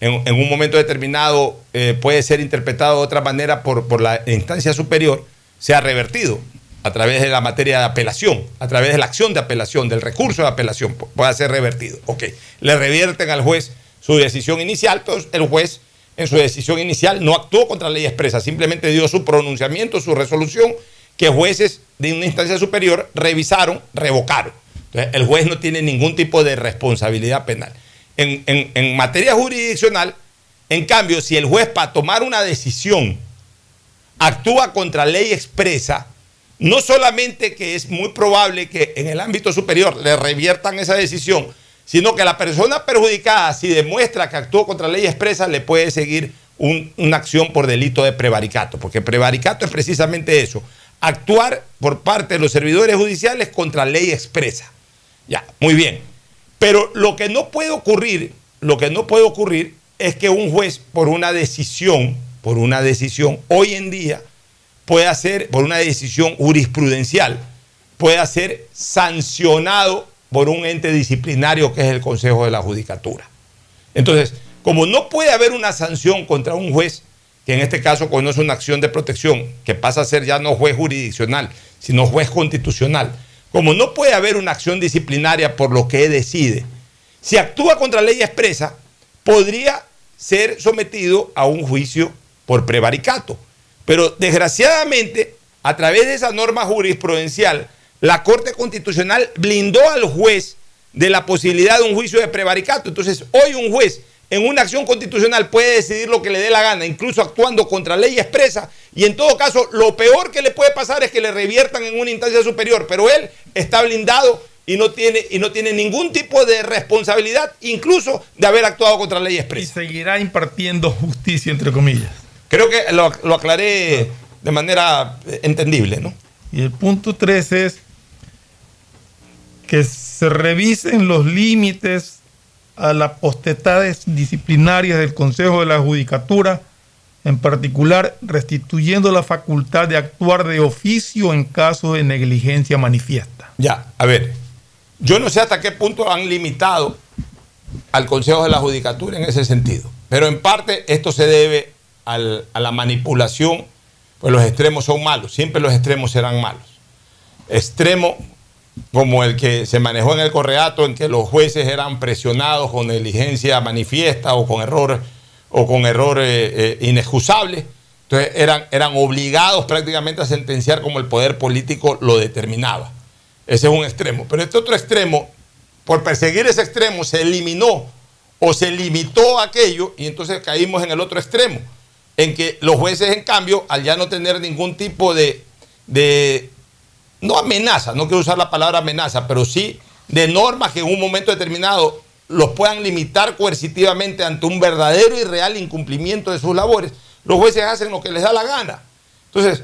en, un momento determinado eh, puede ser interpretado de otra manera por, por la instancia superior, sea revertido a través de la materia de apelación, a través de la acción de apelación, del recurso de apelación, pu- pueda ser revertido. Ok, le revierten al juez su decisión inicial, entonces el juez en su decisión inicial no actuó contra la ley expresa, simplemente dio su pronunciamiento, su resolución, que jueces de una instancia superior revisaron, revocaron. Entonces, el juez no tiene ningún tipo de responsabilidad penal. En, materia jurisdiccional, en cambio, si el juez para tomar una decisión actúa contra ley expresa, no solamente que es muy probable que en el ámbito superior le reviertan esa decisión, sino que la persona perjudicada, si demuestra que actuó contra ley expresa, le puede seguir un- una acción por delito de prevaricato, porque prevaricato es precisamente eso, actuar por parte de los servidores judiciales contra ley expresa. Ya, muy bien. Pero lo que no puede ocurrir, lo que no puede ocurrir es que un juez por una decisión, por una decisión hoy en día pueda ser por una decisión jurisprudencial, pueda ser sancionado por un ente disciplinario que es el Consejo de la Judicatura. Entonces, como no puede haber una sanción contra un juez que en este caso conoce una acción de protección, que pasa a ser ya no juez jurisdiccional, sino juez constitucional, como no puede haber una acción disciplinaria por lo que decide, si actúa contra ley expresa, podría ser sometido a un juicio por prevaricato. Pero desgraciadamente, a través de esa norma jurisprudencial, la Corte Constitucional blindó al juez de la posibilidad de un juicio de prevaricato. Entonces, hoy un juez en una acción constitucional puede decidir lo que le dé la gana, incluso actuando contra ley expresa, y en todo caso, lo peor que le puede pasar es que le reviertan en una instancia superior, pero él está blindado y no tiene, y no tiene ningún tipo de responsabilidad, incluso de haber actuado contra ley Y expresa. seguirá impartiendo justicia, entre comillas. Creo que lo, lo aclaré de manera eh, entendible, ¿no? Y el punto 3 es que se revisen los límites a las potestades disciplinarias del Consejo de la Judicatura, en particular restituyendo la facultad de actuar de oficio en caso de negligencia manifiesta. Ya, a ver, yo no sé hasta qué punto han limitado al Consejo de la Judicatura en ese sentido, pero en parte esto se debe a la manipulación, pues los extremos son malos, siempre los extremos serán malos. Extremo como el que se manejó en el correato, en que los jueces eran presionados con negligencia manifiesta o con error, o con error eh, eh, inexcusable. Entonces eran, eran obligados prácticamente a sentenciar como el poder político lo determinaba. Ese es un extremo. Pero este otro extremo, por perseguir ese extremo, se eliminó o se limitó aquello y entonces caímos en el otro extremo, en que los jueces, en cambio, al ya no tener ningún tipo de, de no amenaza, no quiero usar la palabra amenaza, pero sí de normas que en un momento determinado los puedan limitar coercitivamente ante un verdadero y real incumplimiento de sus labores, los jueces hacen lo que les da la gana. Entonces,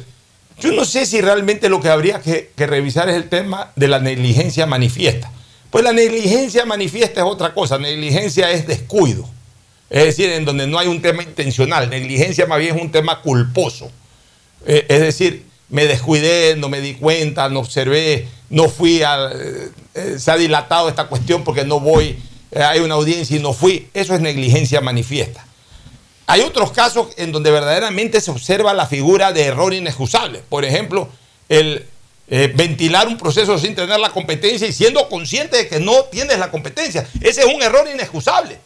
yo no sé si realmente lo que habría que, revisar es el tema de la negligencia manifiesta. Pues la negligencia manifiesta es otra cosa, negligencia es descuido. Es decir, en donde no hay un tema intencional, negligencia más bien es un tema culposo. Eh, es decir, me descuidé, no me di cuenta, no observé, no fui a... eh, eh, se ha dilatado esta cuestión porque no voy, eh, hay una audiencia y no fui. Eso es negligencia manifiesta. Hay otros casos en donde verdaderamente se observa la figura de error inexcusable. Por ejemplo, el ventilar un proceso sin tener la competencia y siendo consciente de que no tienes la competencia. Ese es un error inexcusable.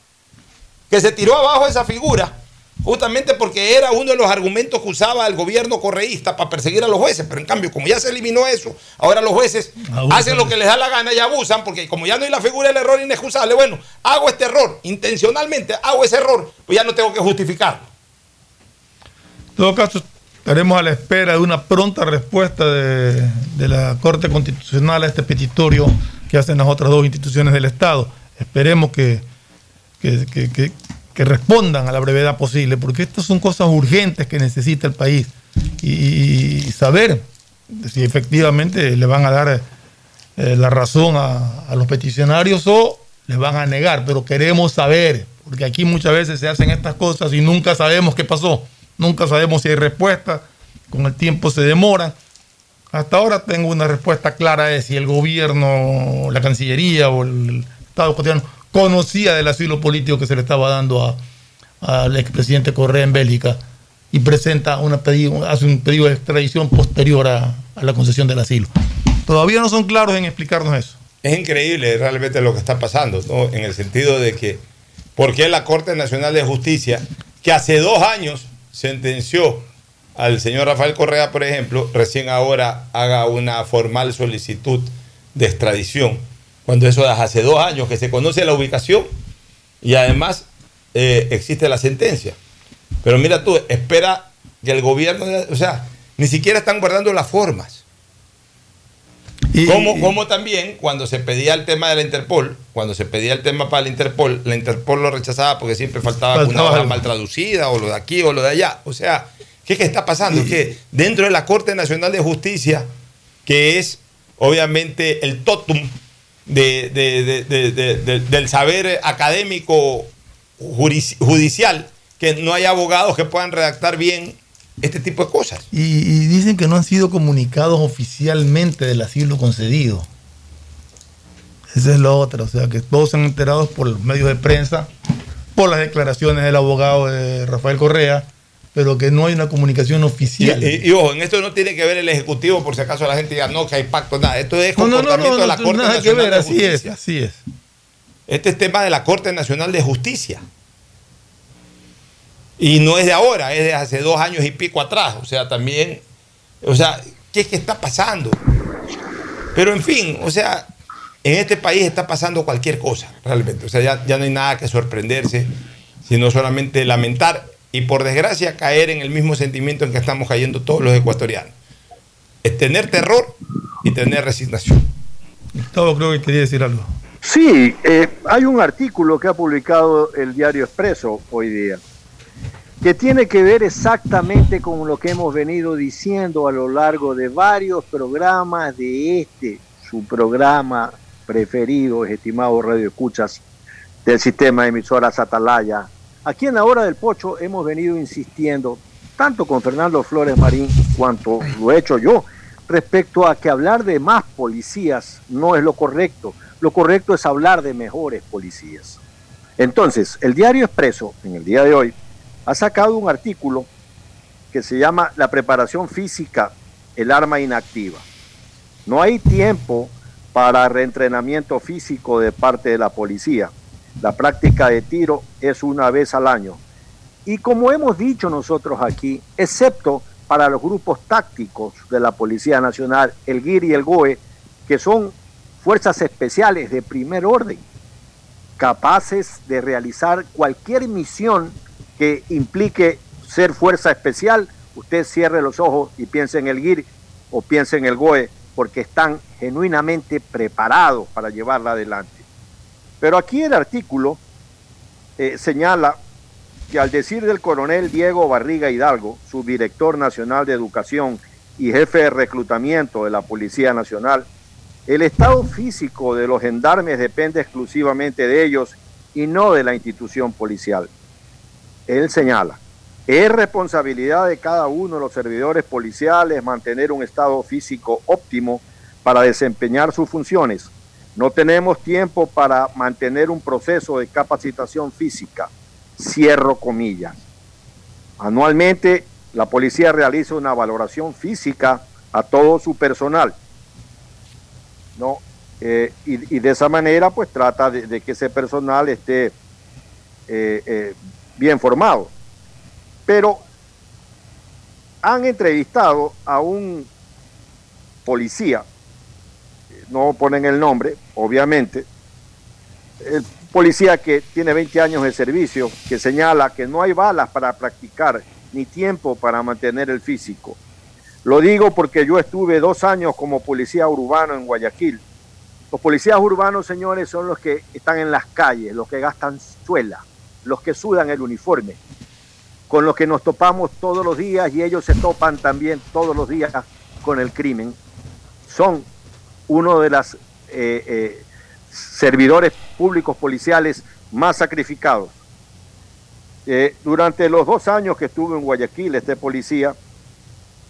Que se tiró abajo esa figura justamente porque era uno de los argumentos que usaba el gobierno correísta para perseguir a los jueces. Pero en cambio, como ya se eliminó eso, ahora los jueces Abusan. hacen lo que les da la gana y abusan, porque como ya no hay la figura del error inexcusable, bueno, hago este error, intencionalmente hago ese error, pues ya no tengo que justificarlo. En todo caso, estaremos a la espera de una pronta respuesta de, de la Corte Constitucional a este petitorio que hacen las otras dos instituciones del Estado. Esperemos que, que, que- que- respondan a la brevedad posible, porque estas son cosas urgentes que necesita el país. Y, y saber si efectivamente le van a dar eh, la razón a, a los peticionarios o les van a negar, pero queremos saber, porque aquí muchas veces se hacen estas cosas y nunca sabemos qué pasó, nunca sabemos si hay respuesta, con el tiempo se demora. Hasta ahora tengo una respuesta clara de si el gobierno, la Cancillería o el Estado ecuatoriano conocía del asilo político que se le estaba dando al expresidente Correa en Bélgica y presenta una pedido, hace un pedido de extradición posterior a, la concesión del asilo. Todavía no son claros en explicarnos eso. Es increíble realmente lo que está pasando, en el sentido de que, ¿por qué la Corte Nacional de Justicia, que hace dos años sentenció al señor Rafael Correa, por ejemplo, recién ahora haga una formal solicitud de extradición, cuando eso es hace dos años que se conoce la ubicación y además eh, existe la sentencia? Pero mira tú, espera que el gobierno, o sea, ni siquiera están guardando las formas. como, como también cuando se pedía el tema de la Interpol, cuando se pedía el tema para la Interpol, la Interpol lo rechazaba porque siempre faltaba, Faltaba una hoja algo. mal traducida o lo de aquí o lo de allá. O sea, ¿qué, es que está pasando? Que dentro de la Corte Nacional de Justicia, que es obviamente el totum de- de- de- de- de- de- del saber académico judicial, que no hay abogados que puedan redactar bien este tipo de cosas. Y, dicen que no han sido comunicados oficialmente del asilo concedido. Esa es la otra, o sea que todos se han enterado por los medios de prensa, por las declaraciones del abogado de Rafael Correa, pero que no hay una comunicación oficial. y- y ojo, en esto no tiene que ver el Ejecutivo, por si acaso la gente diga, no, que hay pacto, nada. Esto es no, no, no, comportamiento no, de la Corte nada que Nacional ver, de así es, Justicia. así es. Este es tema de la Corte Nacional de Justicia. Y no es de ahora, es de hace dos años y pico atrás. O sea, también, o sea, ¿qué es que está pasando? Pero en fin, o sea, en este país está pasando cualquier cosa, realmente. O sea, ya, ya no hay nada que sorprenderse, sino solamente lamentar y por desgracia caer en el mismo sentimiento en que estamos cayendo todos los ecuatorianos. Es tener terror y tener resignación. Gustavo creo que quería decir algo. Sí, eh, hay un artículo que ha publicado el diario Expreso hoy día, que tiene que ver exactamente con lo que hemos venido diciendo a lo largo de varios programas de este, su programa preferido, estimado Radio Escuchas, del sistema de emisoras Atalaya. Aquí en la hora del pocho hemos venido insistiendo, tanto con Fernando Flores Marín cuanto lo he hecho yo, respecto a que hablar de más policías no es lo correcto. Lo correcto es hablar de mejores policías. Entonces, el diario Expreso, en el día de hoy, ha sacado un artículo que se llama La preparación física, el arma inactiva. No hay tiempo para reentrenamiento físico de parte de la policía. La práctica de tiro es una vez al año. Y como hemos dicho nosotros aquí, excepto para los grupos tácticos de la Policía Nacional, el GIR y el GOE, que son fuerzas especiales de primer orden, capaces de realizar cualquier misión que implique ser fuerza especial, usted cierre los ojos y piense en el GIR o piense en el GOE, porque están genuinamente preparados para llevarla adelante. Pero aquí el artículo eh, señala que al decir del coronel Diego Barriga Hidalgo, subdirector nacional de educación y jefe de reclutamiento de la Policía Nacional, el estado físico de los gendarmes depende exclusivamente de ellos y no de la institución policial. Él señala, es responsabilidad de cada uno de los servidores policiales mantener un estado físico óptimo para desempeñar sus funciones. No tenemos tiempo para mantener un proceso de capacitación física. Cierro comillas. Anualmente, la policía realiza una valoración física a todo su personal. ¿no? Eh, y, de esa manera, pues trata de, de que ese personal esté eh, eh, bien formado. Pero han entrevistado a un policía, no ponen el nombre, obviamente, el policía que tiene 20 años de servicio, que señala que no hay balas para practicar ni tiempo para mantener el físico. Lo digo porque yo estuve dos años como policía urbano en Guayaquil. Los policías urbanos, señores, son los que están en las calles, los que gastan suela, los que sudan el uniforme, con los que nos topamos todos los días y ellos se topan también todos los días con el crimen. Son uno de los eh, eh, servidores públicos policiales más sacrificados. Eh, durante los dos años que estuve en Guayaquil, este policía,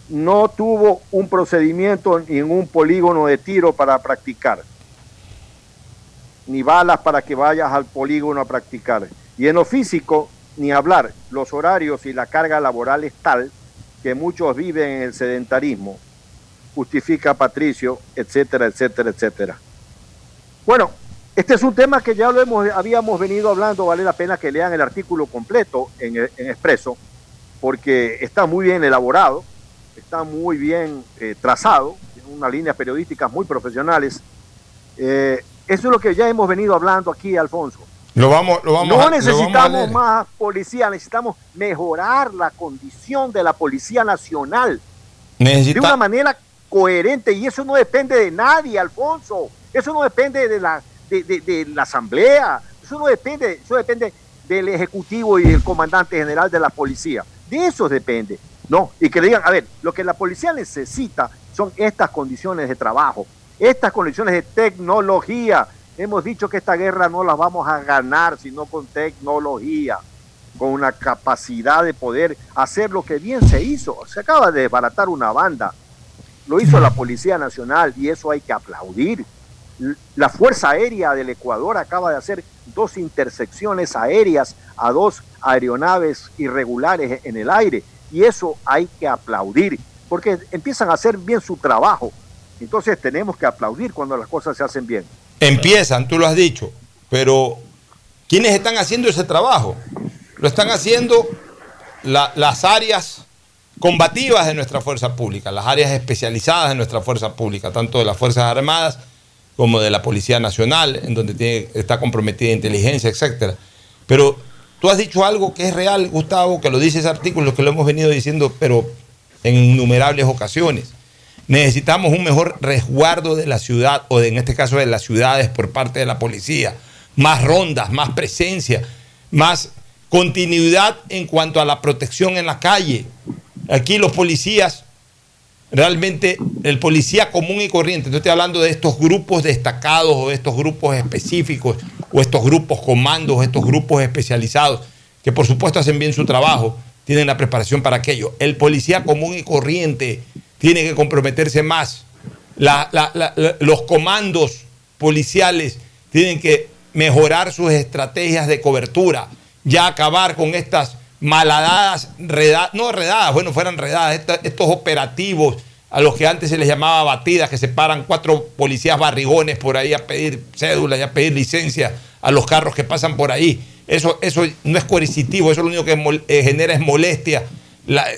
no tuvo un procedimiento ni un polígono de tiro para practicar, ni balas para que vayas al polígono a practicar. Y en lo físico, ni hablar, los horarios y la carga laboral es tal que muchos viven en el sedentarismo, justifica Patricio, etcétera, etcétera, etcétera. Bueno, este es un tema que ya lo hemos, habíamos venido hablando, vale la pena que lean el artículo completo en, en Expreso, porque está muy bien elaborado, está muy bien eh, trazado, tiene unas líneas periodísticas muy profesionales. Eh, eso es lo que ya hemos venido hablando aquí, Alfonso. Lo vamos, lo vamos no a- lo necesitamos vamos más policía, necesitamos mejorar la condición de la Policía Nacional Necesita- de una manera coherente y eso no depende de nadie, Alfonso. Eso no depende de la, de, la Asamblea, eso no depende, eso depende del Ejecutivo y del Comandante General de la Policía. De eso depende. No, y que le digan, a ver, lo que la policía necesita son estas condiciones de trabajo, estas condiciones de tecnología. Hemos dicho que esta guerra no la vamos a ganar sino con tecnología, con una capacidad de poder hacer lo que bien se hizo. Se acaba de desbaratar una banda, lo hizo la Policía Nacional y eso hay que aplaudir. La Fuerza Aérea del Ecuador acaba de hacer dos intersecciones aéreas a dos aeronaves irregulares en el aire y eso hay que aplaudir porque empiezan a hacer bien su trabajo. Entonces tenemos que aplaudir cuando las cosas se hacen bien. Empiezan, tú lo has dicho, pero ¿quiénes están haciendo ese trabajo? Lo están haciendo la- las áreas combativas de nuestra fuerza pública, las áreas especializadas de nuestra fuerza pública, tanto de las Fuerzas Armadas como de la Policía Nacional, en donde tiene- está comprometida inteligencia, etcétera. Pero tú has dicho algo que es real, Gustavo, que lo dice ese artículo, que lo hemos venido diciendo, pero en innumerables ocasiones. Necesitamos un mejor resguardo de la ciudad, o en este caso de las ciudades, por parte de la policía. Más rondas, más presencia, más continuidad en cuanto a la protección en la calle. Aquí los policías, realmente el policía común y corriente, no estoy hablando de estos grupos destacados o de estos grupos específicos o estos grupos comandos, o estos grupos especializados, que por supuesto hacen bien su trabajo, tienen la preparación para aquello. El policía común y corriente tiene que comprometerse más. La- la- la- los comandos policiales tienen que mejorar sus estrategias de cobertura, ya acabar con estas malhadadas, reda- no redadas, bueno, fueran redadas, estos operativos a los que antes se les llamaba batidas, que se paran cuatro policías barrigones por ahí a pedir cédula y a pedir licencia a los carros que pasan por ahí. Eso, eso no es coercitivo, eso lo único que eh, genera es molestia.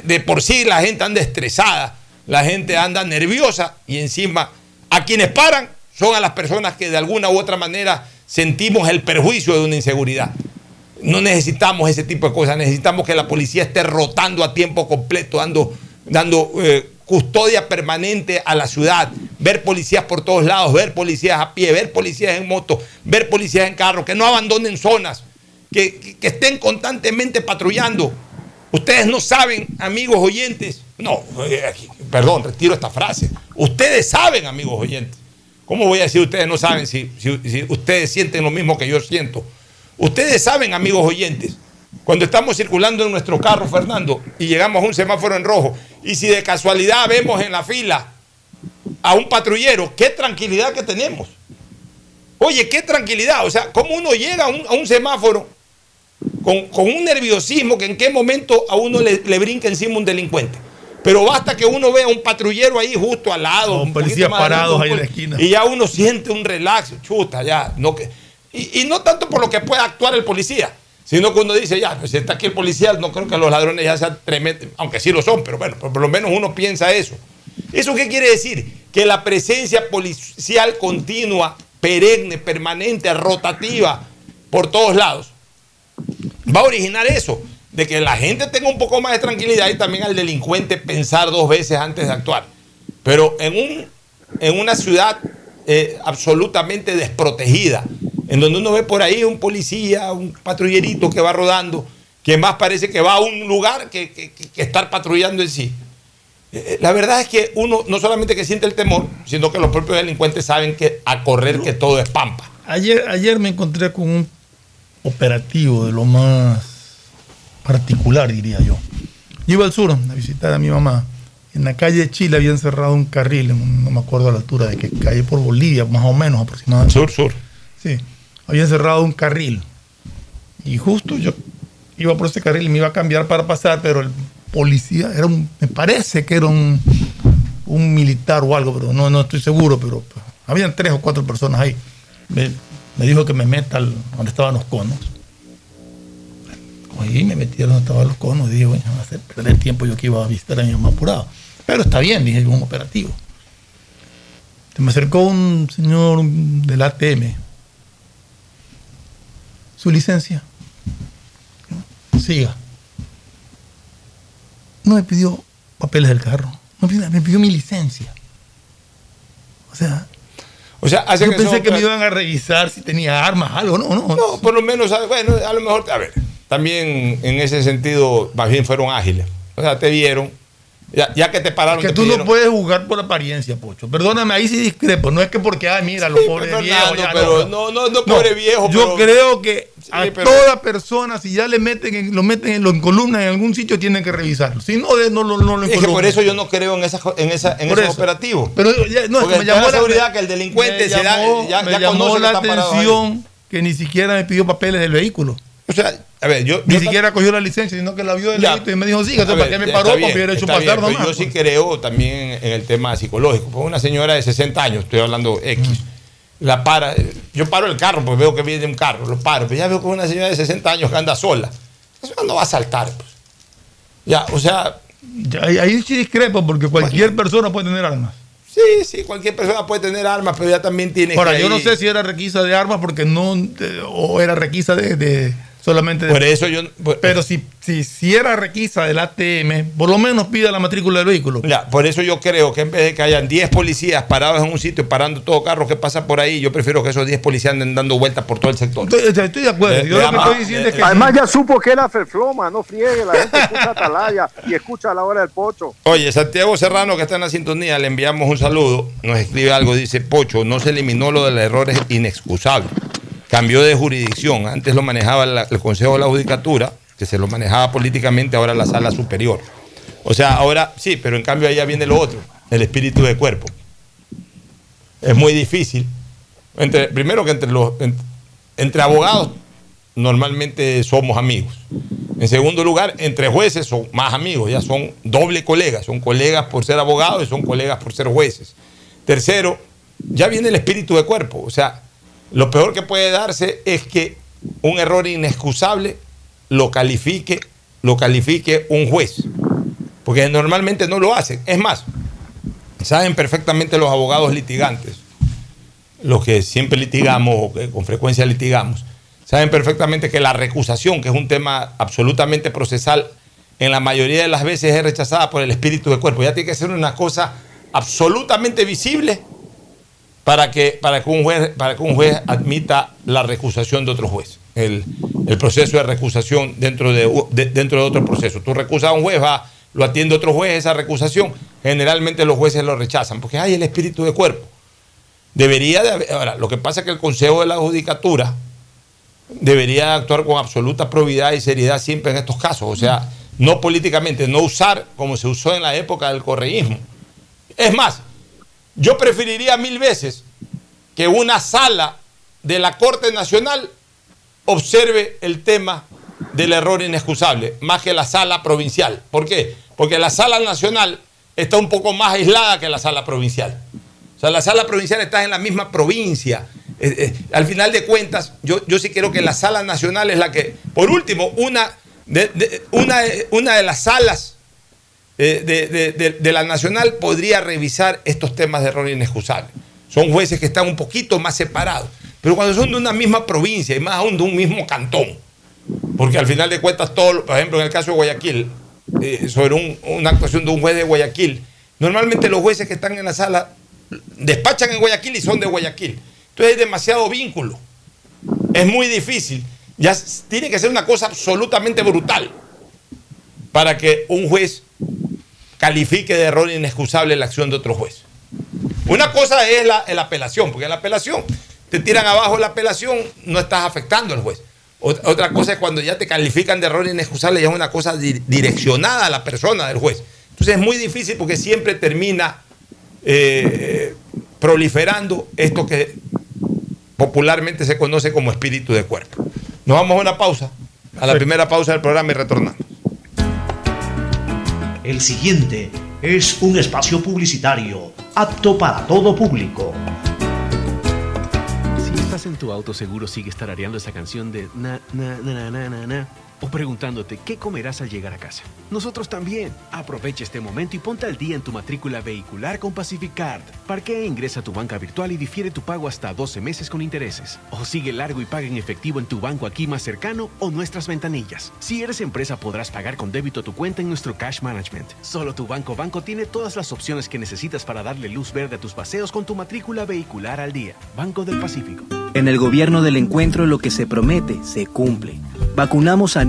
De por sí la gente anda estresada, la gente anda nerviosa y encima a quienes paran son a las personas que de alguna u otra manera sentimos el perjuicio de una inseguridad. No necesitamos ese tipo de cosas, necesitamos que la policía esté rotando a tiempo completo, dando, dando eh, custodia permanente a la ciudad, ver policías por todos lados, ver policías a pie, ver policías en moto, ver policías en carro, que no abandonen zonas, que, que- estén constantemente patrullando. Ustedes no saben, amigos oyentes, no, eh, perdón, retiro esta frase. Ustedes saben, amigos oyentes. ¿Cómo voy a decir ustedes no saben si, si- si ustedes sienten lo mismo que yo siento? Ustedes saben, amigos oyentes, cuando estamos circulando en nuestro carro, Fernando, y llegamos a un semáforo en rojo, y si de casualidad vemos en la fila a un patrullero, qué tranquilidad que tenemos. Oye, qué tranquilidad. O sea, ¿cómo uno llega a un, a un semáforo con, con un nerviosismo que en qué momento a uno le, le brinca encima un delincuente? Pero basta que uno vea un patrullero ahí justo al lado. un policías poquito más parados ahí en un la esquina. Y ya uno siente un relax, chuta, ya. No que, y, no tanto por lo que pueda actuar el policía, sino que uno dice, ya, pues si está aquí el policía, no creo que los ladrones ya sean tremendos, aunque sí lo son, pero bueno, por, por lo menos uno piensa eso. ¿Eso qué quiere decir? Que la presencia policial continua, perenne, permanente, rotativa, por todos lados, va a originar eso, de que la gente tenga un poco más de tranquilidad y también al delincuente pensar dos veces antes de actuar. Pero en, un, en una ciudad eh, absolutamente desprotegida, en donde uno ve por ahí un policía, un patrullerito que va rodando, que más parece que va a un lugar que, que- que- que estar patrullando en sí. Eh, La verdad es que uno no solamente que siente el temor, sino que los propios delincuentes saben que a correr que todo es pampa. Ayer, ayer me encontré con un operativo de lo más particular, diría yo. Yo iba al sur a visitar a mi mamá En la calle Chile habían cerrado un carril, no me acuerdo a la altura de qué calle, por Bolivia, más o menos aproximadamente. Sur, sur. Sí, habían cerrado un carril. Y justo yo iba por ese carril y me iba a cambiar para pasar, pero el policía era un, me parece que era un, un militar o algo, pero no, no estoy seguro, pero pues, habían tres o cuatro personas ahí. Me, dijo que me meta donde estaban los conos. Cogí, me metí donde estaban los conos y dije, bueno, va a hacer perder tiempo yo que iba a visitar a mi mamá apurado. Pero está bien, dije un operativo. Se me acercó un señor del ATM. Su licencia. Siga. No me pidió papeles del carro. No me pidió, me pidió mi licencia. O sea, O sea, hace yo que pensé que me iban a revisar si tenía armas, algo, no, no. No, por lo menos, a- bueno, a lo mejor, a ver, también en ese sentido, más bien fueron ágiles. O sea, te vieron, ya, ya que te pararon, que tú pidieron- no puedes jugar por apariencia, Pocho. Perdóname, ahí sí discrepo. No es que porque, ay, mira, los Sí, pobres pero viejos. Fernando, ya pero no, no, no, pobre viejo, Yo pero- creo que a pero- toda persona, si ya le meten, en- lo meten en, lo columnas en algún sitio, tienen que revisarlo. Si no, no, lo- no lo Es que por eso yo no creo en, esa, en, esa, en esos eso. operativos. Pero ya, no, es Porque que me llamó la seguridad que el delincuente se da- ya- me ya llamó la atención que ni siquiera me pidió papeles del vehículo. O sea, a ver, yo. Ni yo siquiera cogió la licencia, sino que la vio de Ya. y me dijo, sí, entonces, ¿para qué me paró? bien, Porque hubiera hecho pasar bien, nomás. Yo sí creo también en el tema psicológico. Pues una señora de 60 años, estoy hablando X, la para. Yo paro el carro porque veo que viene un carro, lo paro. Pero ya veo que es una señora de 60 años que anda sola. Eso no va a saltar. Pues. Ya, o sea. Ahí, ahí sí discrepo, porque cualquier persona puede tener armas. Sí, sí, cualquier persona puede tener armas, pero ya también tiene Ahora, que. yo no sé si era requisa de armas porque no, de- o era requisa de, de- solamente de... Por eso yo... Pero si, si, si era requisa del ATM, por lo menos pida la matrícula del vehículo. Ya, por eso yo creo que en vez de que hayan 10 policías parados en un sitio parando todo carro que pasa por ahí, yo prefiero que esos 10 policías anden dando vueltas por todo el sector. Estoy, estoy de acuerdo. Eh, Yo lo que además, estoy diciendo es que... Además ya supo que era Ferfloma, no friegue, la gente escucha Atalaya y escucha a la hora del pocho. Oye, Santiago Serrano, que está en la sintonía, le enviamos un saludo. Nos escribe algo, dice, Pocho, no se eliminó lo del error es inexcusable. Cambió de jurisdicción. Antes lo manejaba el Consejo de la Judicatura, que se lo manejaba políticamente, ahora la Sala Superior. O sea, ahora sí, pero en cambio allá viene lo otro, el espíritu de cuerpo. Es muy difícil. Entre, primero que entre los en- entre abogados normalmente somos amigos. En segundo lugar, entre jueces son más amigos, ya son doble colegas, son colegas por ser abogados y son colegas por ser jueces. Tercero, ya viene el espíritu de cuerpo, o sea, lo peor que puede darse es que un error inexcusable lo califique, lo califique un juez, porque normalmente no lo hacen. Es más, saben perfectamente los abogados litigantes, los que siempre litigamos o que con frecuencia litigamos, saben perfectamente que la recusación, que es un tema absolutamente procesal, en la mayoría de las veces es rechazada por el espíritu de cuerpo. Ya tiene que ser una cosa absolutamente visible para que, para que, un, juez, para que un juez admita la recusación de otro juez. El, el proceso de recusación dentro de, de- dentro de otro proceso. Tú recusas a un juez, va, lo atiende otro juez esa recusación. Generalmente los jueces lo rechazan porque hay el espíritu de cuerpo. Debería de haber, ahora, lo que pasa es que el Consejo de la Judicatura debería actuar con absoluta probidad y seriedad siempre en estos casos. O sea, no políticamente, no usar como se usó en la época del correísmo. Es más, yo preferiría mil veces que una sala de la Corte Nacional observe el tema del error inexcusable, más que la sala provincial. ¿Por qué? Porque la sala nacional está un poco más aislada que la sala provincial. O sea, la sala provincial está en la misma provincia. Eh, eh, al final de cuentas, yo, yo sí creo que la sala nacional es la que, por último, una de, una, una de las salas de, de- de- de la nacional podría revisar estos temas de error inexcusable. Son jueces que están un poquito más separados. Pero cuando son de una misma provincia y más aún de un mismo cantón, porque al final de cuentas, todo, por ejemplo, en el caso de Guayaquil, eh, sobre un- una actuación de un juez de Guayaquil, normalmente los jueces que están en la sala despachan en Guayaquil y son de Guayaquil. Entonces hay demasiado vínculo. Es muy difícil. Ya tiene que ser una cosa absolutamente brutal para que un juez califique de error inexcusable la acción de otro juez. Una cosa es la, la apelación, porque en la apelación te tiran abajo la apelación, no estás afectando al juez. Ot- Otra cosa es cuando ya te califican de error inexcusable, ya es una cosa di- direccionada a la persona del juez. Entonces es muy difícil porque siempre termina eh, proliferando esto que popularmente se conoce como espíritu de cuerpo. Nos vamos a una pausa, a la primera pausa del programa y retornamos. El siguiente es un espacio publicitario apto para todo público. Si estás en tu auto, seguro sigues tarareando esa canción de na, na, na, na, na, na, o preguntándote qué comerás al llegar a casa. Nosotros también. Aprovecha este momento y ponte al día en tu matrícula vehicular con Pacificard. Parquea, ingresa a tu banca virtual y difiere tu pago hasta 12 meses con intereses. O sigue largo y paga en efectivo en tu banco aquí más cercano o nuestras ventanillas. Si eres empresa podrás pagar con débito tu cuenta en nuestro Cash Management. Solo tu banco banco tiene todas las opciones que necesitas para darle luz verde a tus paseos con tu matrícula vehicular al día. Banco del Pacífico. En el gobierno del encuentro lo que se promete se cumple. Vacunamos a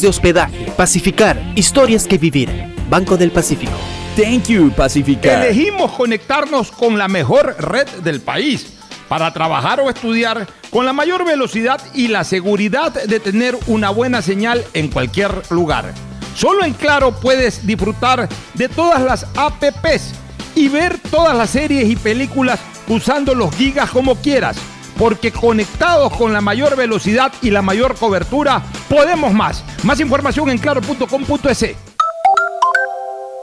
de hospedaje. Pacificar, historias que vivir. Banco del Pacífico. Thank you, Pacificar. Elegimos conectarnos con la mejor red del país para trabajar o estudiar con la mayor velocidad y la seguridad de tener una buena señal en cualquier lugar. Solo en Claro puedes disfrutar de todas las APPs y ver todas las series y películas usando los gigas como quieras. Porque conectados con la mayor velocidad y la mayor cobertura, podemos más. Más información en claro.com.es.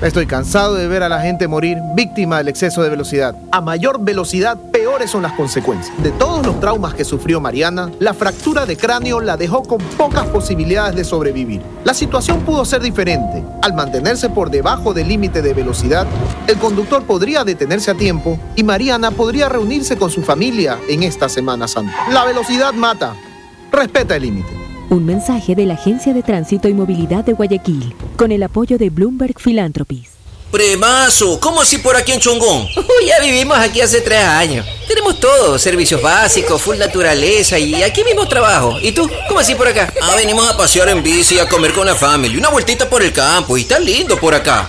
Estoy cansado de ver a la gente morir víctima del exceso de velocidad. A mayor velocidad, peores son las consecuencias. De todos los traumas que sufrió Mariana, la fractura de cráneo la dejó con pocas posibilidades de sobrevivir. La situación pudo ser diferente. Al mantenerse por debajo del límite de velocidad, el conductor podría detenerse a tiempo y Mariana podría reunirse con su familia en esta Semana Santa. La velocidad mata. Respeta el límite. Un mensaje de la Agencia de Tránsito y Movilidad de Guayaquil, con el apoyo de Bloomberg Philanthropies. Premazo, ¿cómo así por aquí en Chongón? Uy, ya vivimos aquí hace tres años. Tenemos todo, servicios básicos, full naturaleza y aquí mismo trabajo. ¿Y tú? ¿Cómo así por acá? Ah, venimos a pasear en bici, a comer con la familia, una vueltita por el campo y está lindo por acá.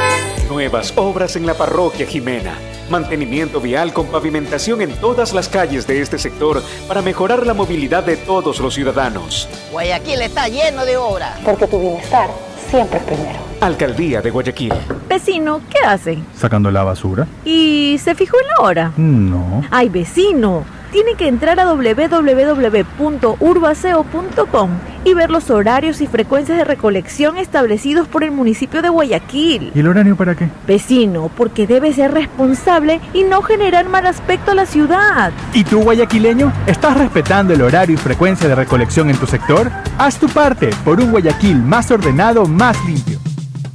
Nuevas obras en la parroquia Jimena. Mantenimiento vial con pavimentación en todas las calles de este sector para mejorar la movilidad de todos los ciudadanos. Guayaquil está lleno de obras. Porque tu bienestar siempre es primero. Alcaldía de Guayaquil. Vecino, ¿qué hace? Sacando la basura. ¿Y se fijó en la hora? No. Ay, vecino, tiene que entrar a www.urbaceo.com y ver los horarios y frecuencias de recolección establecidos por el municipio de Guayaquil. ¿Y el horario para qué? Vecino, porque debe ser responsable y no generar mal aspecto a la ciudad. ¿Y tú, guayaquileño, estás respetando el horario y frecuencia de recolección en tu sector? Haz tu parte por un Guayaquil más ordenado, más limpio.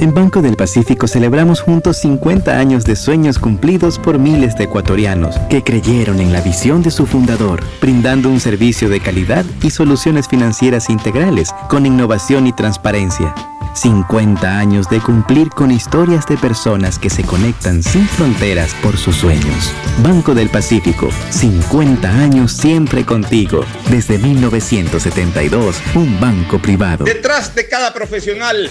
En Banco del Pacífico celebramos juntos 50 años de sueños cumplidos por miles de ecuatorianos que creyeron en la visión de su fundador, brindando un servicio de calidad y soluciones financieras integrales con innovación y transparencia. 50 años de cumplir con historias de personas que se conectan sin fronteras por sus sueños. Banco del Pacífico, 50 años siempre contigo. Desde 1972, un banco privado. Detrás de cada profesional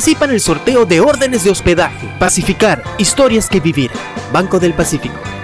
Participa en el sorteo de órdenes de hospedaje. Pacificar, historias que vivir. Banco del Pacífico.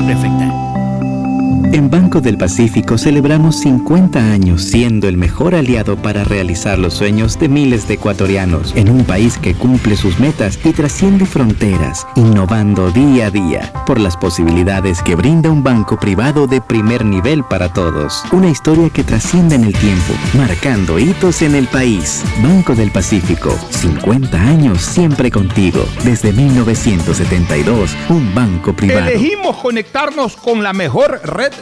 prefecta. En Banco del Pacífico celebramos 50 años siendo el mejor aliado para realizar los sueños de miles de ecuatorianos en un país que cumple sus metas y trasciende fronteras, innovando día a día por las posibilidades que brinda un banco privado de primer nivel para todos. Una historia que trasciende en el tiempo, marcando hitos en el país. Banco del Pacífico, 50 años siempre contigo. Desde 1972, un banco privado. Elegimos conectarnos con la mejor red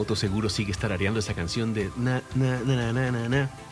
Auto seguro sigue tarareando esa canción de na na na na na na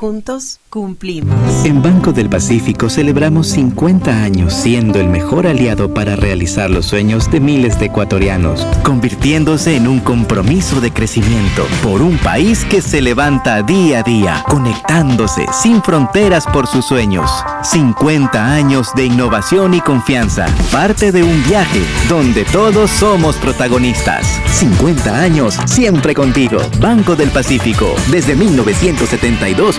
Juntos cumplimos. En Banco del Pacífico celebramos 50 años siendo el mejor aliado para realizar los sueños de miles de ecuatorianos, convirtiéndose en un compromiso de crecimiento por un país que se levanta día a día, conectándose sin fronteras por sus sueños. 50 años de innovación y confianza, parte de un viaje donde todos somos protagonistas. 50 años siempre contigo. Banco del Pacífico, desde 1972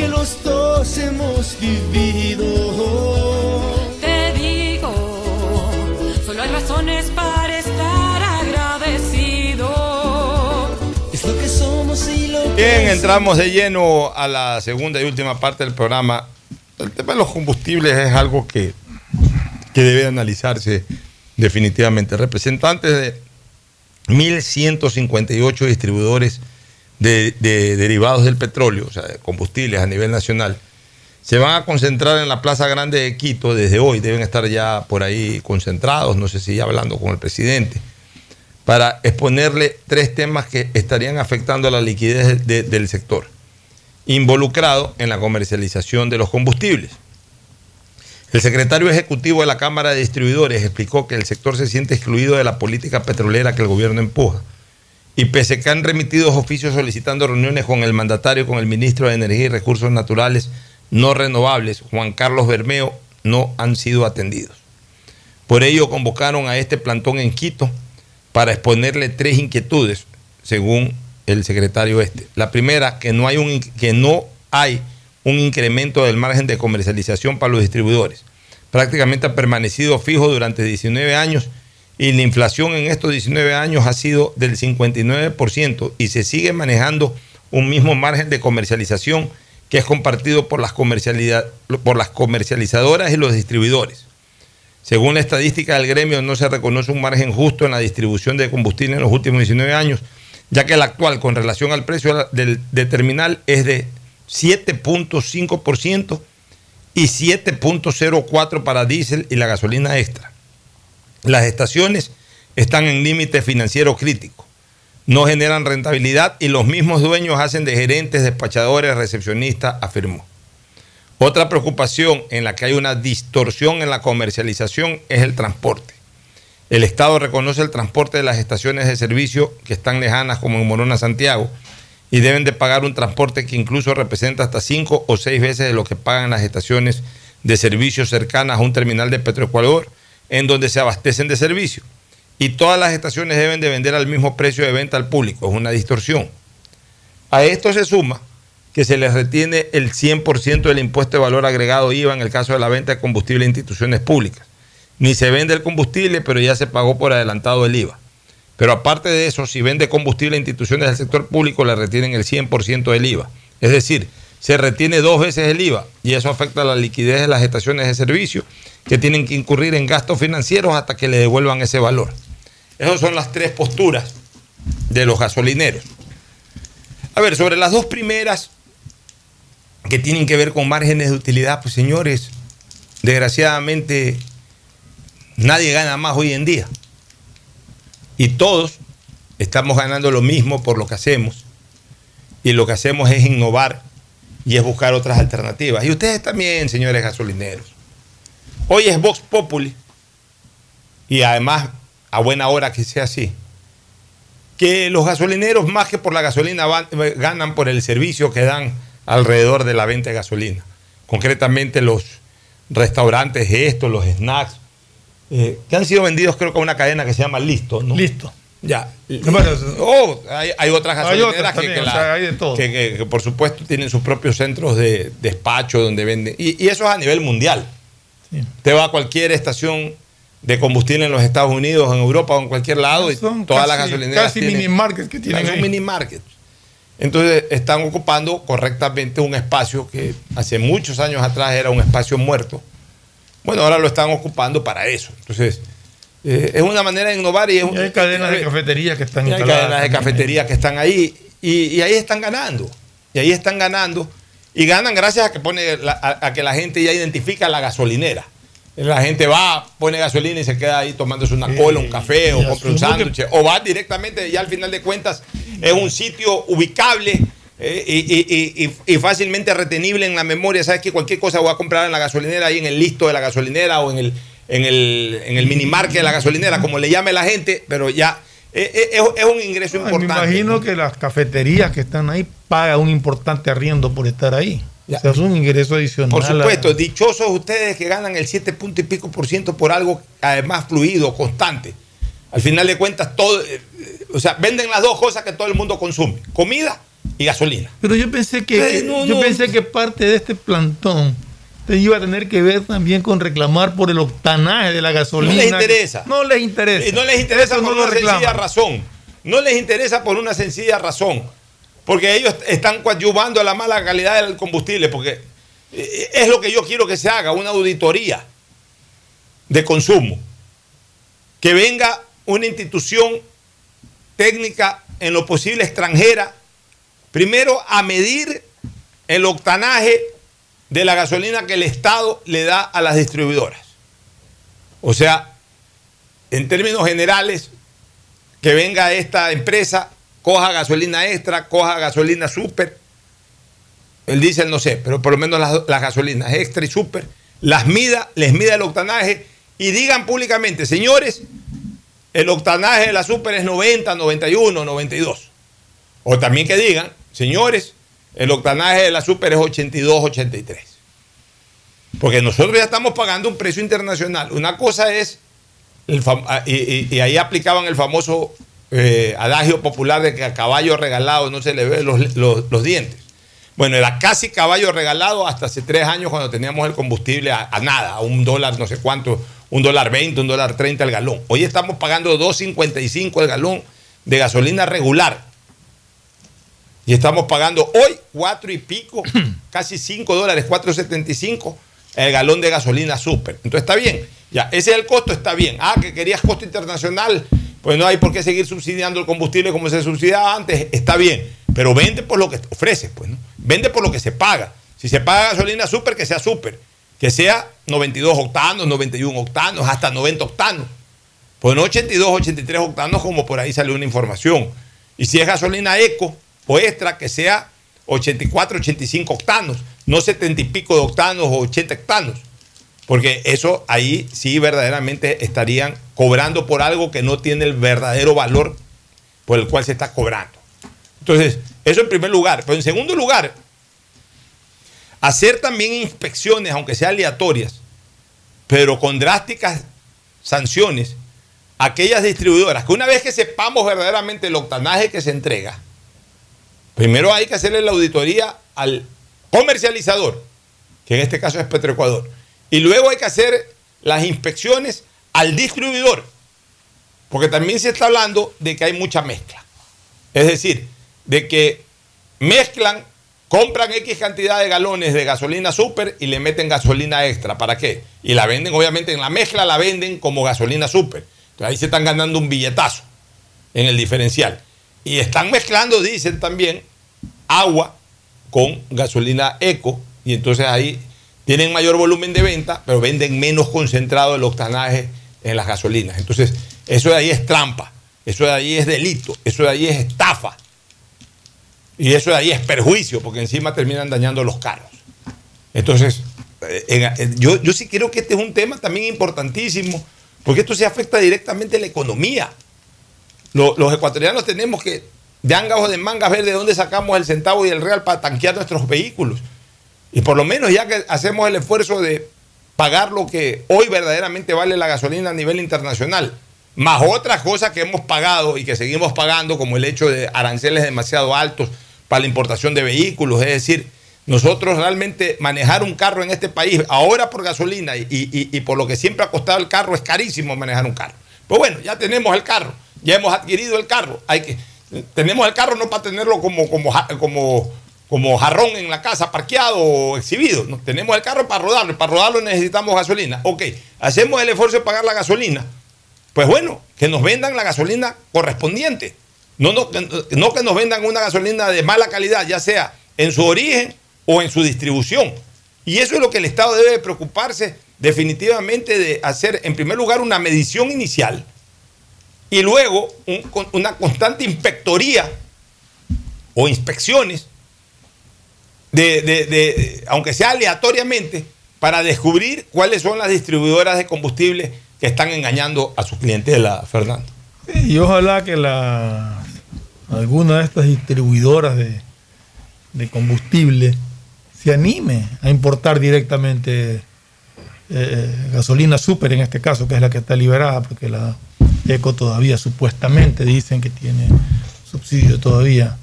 Que los dos hemos vivido. Te digo, solo hay razones para estar agradecido. Es lo que somos y lo que Bien, entramos de lleno a la segunda y última parte del programa. El tema de los combustibles es algo que, que debe analizarse definitivamente. Representantes de 1.158 distribuidores de, de derivados del petróleo, o sea, de combustibles a nivel nacional, se van a concentrar en la Plaza Grande de Quito desde hoy. Deben estar ya por ahí concentrados, no sé si ya hablando con el presidente, para exponerle tres temas que estarían afectando a la liquidez de- del sector, involucrado en la comercialización de los combustibles. El secretario ejecutivo de la Cámara de Distribuidores explicó que el sector se siente excluido de la política petrolera que el gobierno empuja. Y que han remitido oficios solicitando reuniones con el mandatario, con el ministro de Energía y Recursos Naturales no renovables, Juan Carlos Bermeo, no han sido atendidos. Por ello convocaron a este plantón en Quito para exponerle tres inquietudes, según el secretario este. La primera, que no hay un, que no hay un incremento del margen de comercialización para los distribuidores. Prácticamente ha permanecido fijo durante 19 años y la inflación en estos 19 años ha sido del 59% y se sigue manejando un mismo margen de comercialización que es compartido por las, por las comercializadoras y los distribuidores. Según la estadística del gremio, no se reconoce un margen justo en la distribución de combustible en los últimos 19 años, ya que el actual con relación al precio del, de terminal es de 7.5% y 7.04% para diésel y la gasolina extra. Las estaciones están en límite financiero crítico, no generan rentabilidad y los mismos dueños hacen de gerentes, despachadores, recepcionistas, afirmó. Otra preocupación en la que hay una distorsión en la comercialización es el transporte. El Estado reconoce el transporte de las estaciones de servicio que están lejanas como en Morona, Santiago, y deben de pagar un transporte que incluso representa hasta cinco o seis veces de lo que pagan las estaciones de servicio cercanas a un terminal de Petroecuador, en donde se abastecen de servicio. Y todas las estaciones deben de vender al mismo precio de venta al público, es una distorsión. A esto se suma que se les retiene el 100% del impuesto de valor agregado IVA en el caso de la venta de combustible a instituciones públicas. Ni se vende el combustible, pero ya se pagó por adelantado el IVA. Pero aparte de eso, si vende combustible a instituciones del sector público, le retienen el 100% del IVA. Es decir, se retiene dos veces el IVA y eso afecta a la liquidez de las estaciones de servicio que tienen que incurrir en gastos financieros hasta que le devuelvan ese valor. Esas son las tres posturas de los gasolineros. A ver, sobre las dos primeras que tienen que ver con márgenes de utilidad, pues señores, desgraciadamente nadie gana más hoy en día. Y todos estamos ganando lo mismo por lo que hacemos. Y lo que hacemos es innovar y es buscar otras alternativas. Y ustedes también, señores gasolineros. Hoy es Vox Populi. Y además, a buena hora que sea así. Que los gasolineros, más que por la gasolina, ganan por el servicio que dan alrededor de la venta de gasolina. Concretamente los restaurantes estos, los snacks, eh, que han sido vendidos creo que a una cadena que se llama Listo. ¿no? Listo. Ya. Oh, hay, hay otras Hay gasolineras otras que, que o sea, hay de todo. que- que- por supuesto tienen sus propios centros de despacho donde venden. Y, y eso es a nivel mundial. Te va a cualquier estación de combustible en los Estados Unidos, en Europa o en cualquier lado y Son todas casi- las gasolineras casi tienen- mini markets que tienen son ahí. mini markets. Entonces están ocupando correctamente un espacio que hace muchos años atrás era un espacio muerto. Bueno, ahora lo están ocupando para eso. Entonces, eh, es una manera de innovar y es Y hay cadenas de cafetería que están y hay cadenas de también. cafetería que están ahí y, y ahí están ganando. Y ahí están ganando. Y ganan gracias a que, pone la- a, a que la gente ya identifica la gasolinera. La gente va, pone gasolina y se queda ahí tomándose una cola, un café o compra un que- sándwich. O va directamente, ya al final de cuentas, es un sitio ubicable eh, y, y- y- y fácilmente retenible en la memoria. Sabes que cualquier cosa voy a comprar en la gasolinera, ahí en el listo de la gasolinera o en el, en el, en el minimarket de la gasolinera, como le llame la gente, pero ya eh, eh, es, es un ingreso Me importante. imagino que las cafeterías que están ahí pagan un importante arriendo por estar ahí. O sea, es un ingreso adicional. Por a- supuesto, dichosos ustedes que ganan el 7 punto y pico por ciento por algo además fluido, constante. Al final de cuentas, todo, eh, o sea, venden las dos cosas que todo el mundo consume, comida y gasolina. Pero yo pensé que, Eh, no, yo no. pensé que parte de este plantón iba a tener que ver también con reclamar por el octanaje de la gasolina. No les interesa. No les interesa. Y no les interesa Eso por no una sencilla razón. No les interesa por una sencilla razón. Porque ellos están coadyuvando a la mala calidad del combustible. Porque eh, es lo que yo quiero que se haga, una auditoría de consumo. Que venga una institución técnica en lo posible extranjera, primero a medir el octanaje de la gasolina que el Estado le da a las distribuidoras. O sea, en términos generales, que venga esta empresa, coja gasolina extra, coja gasolina super, el diésel no sé, pero por lo menos las, las gasolinas extra y super, las mida, les mida el octanaje y digan públicamente, señores, el octanaje de la super es 90, 91, 92. O también que digan, señores, el octanaje de la super es 82, 83. Porque nosotros ya estamos pagando un precio internacional. Una cosa es, el ah, y, ahí aplicaban el famoso eh, adagio popular de que a caballo regalado no se le ve los, los- dientes. Bueno, era casi caballo regalado hasta hace tres años cuando teníamos el combustible a, a nada, a un dólar, no sé cuánto, un dólar 20, un dólar 30 el galón. Hoy estamos pagando 2.55 el galón de gasolina regular. Y estamos pagando hoy cuatro y pico, casi 5 dólares, 4.75 el galón de gasolina super. Entonces está bien. Ya, ese es el costo, está bien. Ah, que querías costo internacional, pues no hay por qué seguir subsidiando el combustible como se subsidiaba antes, está bien. Pero vende por lo que ofreces, pues, ¿no? Vende por lo que se paga. Si se paga gasolina super, que sea super. Que sea 92 octanos, 91 octanos, hasta 90 octanos. Pues no 82, 83 octanos como por ahí salió una información. Y si es gasolina eco extra, que sea 84, 85 octanos, no 70 y pico de octanos o 80 octanos. Porque eso ahí sí verdaderamente estarían cobrando por algo que no tiene el verdadero valor por el cual se está cobrando. Entonces, Eso en primer lugar. Pero en segundo lugar, hacer también inspecciones, aunque sean aleatorias, pero con drásticas sanciones, aquellas distribuidoras que una vez que sepamos verdaderamente el octanaje que se entrega, primero hay que hacerle la auditoría al comercializador, que en este caso es Petroecuador, y luego hay que hacer las inspecciones al distribuidor, porque también se está hablando de que hay mucha mezcla. Es decir, de que mezclan, compran X cantidad de galones de gasolina super y le meten gasolina extra. ¿Para qué? Y la venden, obviamente, en la mezcla la venden como gasolina super. Entonces ahí se están ganando un billetazo en el diferencial. Y están mezclando, dicen también, agua con gasolina eco. Y entonces ahí tienen mayor volumen de venta, pero venden menos concentrado el octanaje en las gasolinas. Entonces, eso de ahí es trampa, eso de ahí es delito, eso de ahí es estafa. Y eso de ahí es perjuicio, porque encima terminan dañando los carros. Entonces, eh, en- yo, yo sí creo que este es un tema también importantísimo, porque esto se afecta directamente a la economía. Lo- los ecuatorianos tenemos que, de angas de mangas, ver de dónde sacamos el centavo y el real para tanquear nuestros vehículos. Y por lo menos ya que hacemos el esfuerzo de pagar lo que hoy verdaderamente vale la gasolina a nivel internacional, más otras cosas que hemos pagado y que seguimos pagando, como el hecho de aranceles demasiado altos para la importación de vehículos, es decir, nosotros realmente manejar un carro en este país, ahora por gasolina y, y- y por lo que siempre ha costado el carro, es carísimo manejar un carro. Pues bueno, ya tenemos el carro, ya hemos adquirido el carro, hay que, tenemos el carro no para tenerlo como, como, como, como jarrón en la casa, parqueado o exhibido. Tenemos el carro para rodarlo, para rodarlo necesitamos gasolina. Ok, hacemos el esfuerzo de pagar la gasolina. Pues bueno, que nos vendan la gasolina correspondiente. No, no, no que nos vendan una gasolina de mala calidad, ya sea en su origen o en su distribución. Y eso es lo que el Estado debe preocuparse definitivamente de hacer, en primer lugar, una medición inicial y luego una constante inspectoría o inspecciones, de, de- de- aunque sea aleatoriamente, para descubrir cuáles son las distribuidoras de combustible que están engañando a su clientela, Fernando. Y ojalá que la, alguna de estas distribuidoras de, de combustible se anime a importar directamente eh, gasolina super en este caso, que es la que está liberada, porque la ECO todavía supuestamente dicen que tiene subsidio todavía.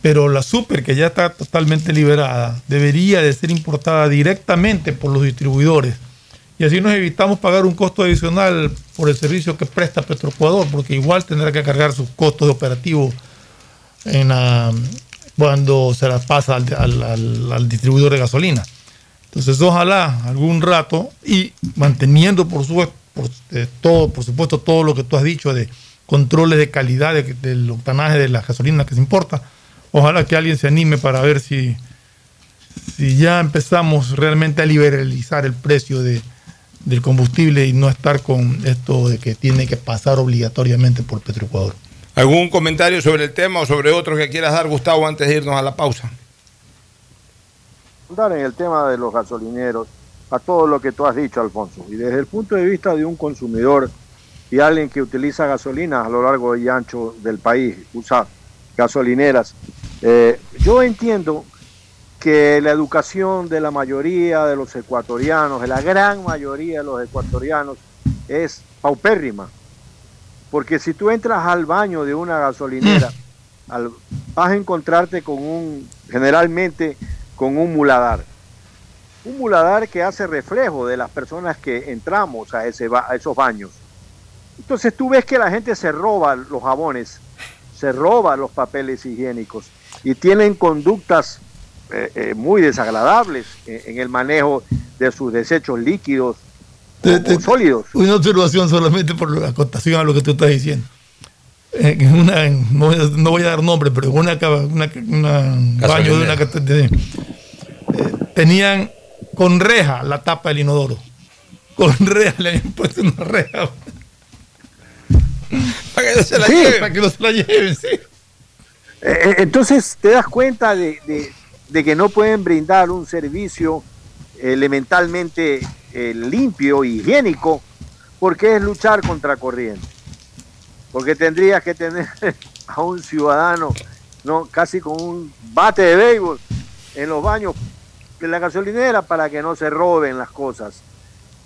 Pero la super que ya está totalmente liberada debería de ser importada directamente por los distribuidores y así nos evitamos pagar un costo adicional por el servicio que presta Petroecuador, porque igual tendrá que cargar sus costos de operativo cuando se las pasa al, al- al- distribuidor de gasolina. Entonces, ojalá algún rato y manteniendo por, su, por, eh, todo, por supuesto todo lo que tú has dicho de controles de calidad de- del octanaje de la gasolina que se importa, ojalá que alguien se anime para ver si, si ya empezamos realmente a liberalizar el precio de, del combustible y no estar con esto de que tiene que pasar obligatoriamente por Petroecuador. ¿Algún comentario sobre el tema o sobre otro que quieras dar, Gustavo, antes de irnos a la pausa? Dar en el tema de los gasolineros a todo lo que tú has dicho, Alfonso. Y desde el punto de vista de un consumidor y alguien que utiliza gasolina a lo largo y ancho del país, usa gasolineras, eh, yo entiendo que la educación de la mayoría de los ecuatorianos, de la gran mayoría de los ecuatorianos, es paupérrima. Porque si tú entras al baño de una gasolinera, al- vas a encontrarte con un, generalmente, con un muladar. Un muladar que hace reflejo de las personas que entramos a, ese ba- a esos baños. Entonces tú ves que la gente se roba los jabones, se roba los papeles higiénicos y tienen conductas eh, eh, muy desagradables en, en el manejo de sus desechos líquidos o sólidos. Una observación solamente por la acotación a lo que tú estás diciendo. En una, en- no, voy a- no voy a dar nombre, pero en una, una, una baño de una de- eh, tenían con reja la tapa del inodoro. Con reja le habían puesto una reja. Para que no se la Sí. lleven. Para que no se la lleven, sí. Eh, eh, entonces te das cuenta de, de- de que no pueden brindar un servicio elementalmente eh, limpio y higiénico porque es luchar contra corriente. Porque tendrías que tener a un ciudadano ¿no? Casi con un bate de béisbol en los baños de la gasolinera para que no se roben las cosas.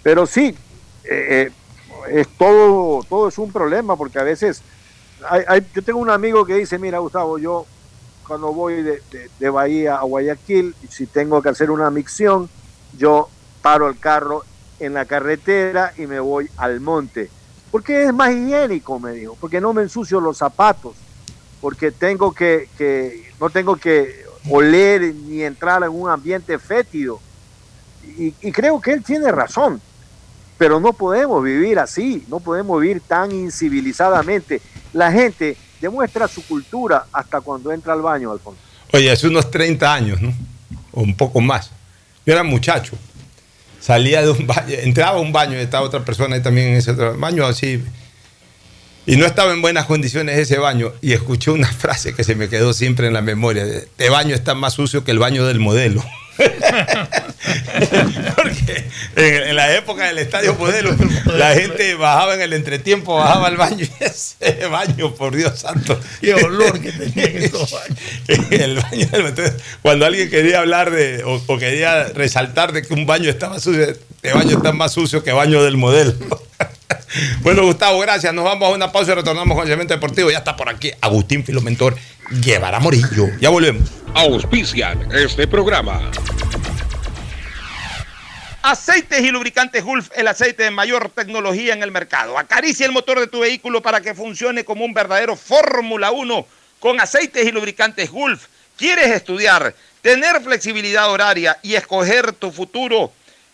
Pero sí, eh, eh, es todo, todo es un problema porque a veces hay- yo tengo un amigo que dice, mira Gustavo, yo cuando voy de, de- de Bahía a Guayaquil, si tengo que hacer una micción, yo paro el carro en la carretera y me voy al monte. Porque es más higiénico, me dijo, porque no me ensucio los zapatos, porque tengo que, que no tengo que oler ni entrar en un ambiente fétido. Y, creo que él tiene razón, pero no podemos vivir así, no podemos vivir tan incivilizadamente. La gente demuestra su cultura hasta cuando entra al baño, Alfonso. Oye, hace unos 30 años, ¿no? O un poco más. Yo era muchacho. Salía de un baño, entraba a un baño y estaba otra persona ahí también en ese otro baño así. Y no estaba en buenas condiciones ese baño. Y escuché una frase que se me quedó siempre en la memoria. Este baño está más sucio que el baño del modelo. Porque en, en la época del estadio modelo, la gente bajaba en el entretiempo, bajaba al baño y ese baño, por Dios santo. Qué olor que tenían esos baños. el baño entonces, cuando alguien quería hablar de o, o quería resaltar de que un baño estaba sucio, este baño está más sucio que baño del modelo. Bueno, Gustavo, gracias. Nos vamos a una pausa y retornamos con el segmento deportivo. Ya está por aquí Agustín Filomentor, Guevara Morillo. Ya volvemos. Auspician este programa. Aceites y lubricantes Gulf, el aceite de mayor tecnología en el mercado. Acaricia el motor de tu vehículo para que funcione como un verdadero Fórmula 1 con aceites y lubricantes Gulf. ¿Quieres estudiar, tener flexibilidad horaria y escoger tu futuro?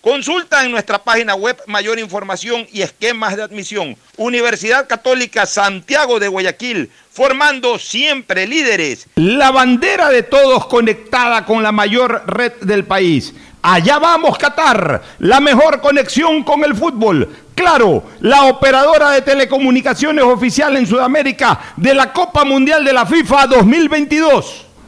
Consulta en nuestra página web mayor información y esquemas de admisión. Universidad Católica Santiago de Guayaquil, formando siempre líderes. La bandera de todos conectada con la mayor red del país. Allá vamos, Qatar, la mejor conexión con el fútbol. Claro, la operadora de telecomunicaciones oficial en Sudamérica de la Copa Mundial de la FIFA 2022.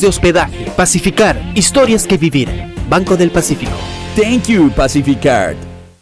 de hospedaje. Pacificar, historias que vivir. Banco del Pacífico. Thank you, Pacificard.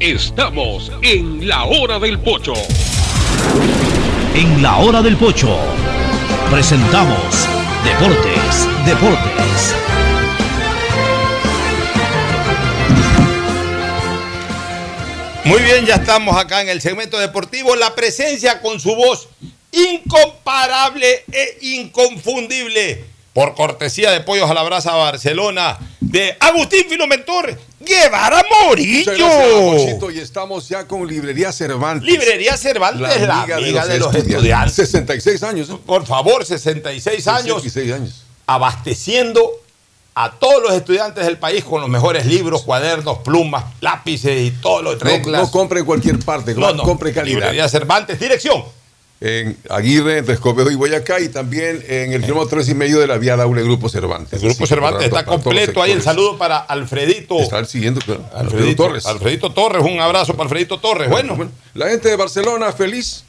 Estamos en la hora del pocho. En la hora del pocho presentamos Deportes, Deportes. Muy bien, ya estamos acá en el segmento deportivo. La presencia con su voz incomparable e inconfundible. Por cortesía de Pollos a la Brasa Barcelona, de Agustín Filomentor Guevara Morillo. Gracias, y estamos ya con Librería Cervantes. Librería Cervantes, la amiga, de, los, estudiantes. 66 años. ¿eh? Por favor, 66 años. 66 años. Abasteciendo a todos los estudiantes del país con los mejores libros, cuadernos, plumas, lápices y todo lo de No, reglas. no compre en cualquier parte, No, no. compre calidad. Librería Cervantes, dirección. En Aguirre, entre Escobedo y Boyacá, y también en el kilómetro 3 y medio de la vía Daule Grupo Cervantes. El Grupo Cervantes está completo ahí. El saludo para Alfredito. Está el siguiente, claro. Alfredito, Alfredo Torres. Alfredito Torres, un abrazo para Alfredito Torres. Bueno, La gente de Barcelona feliz.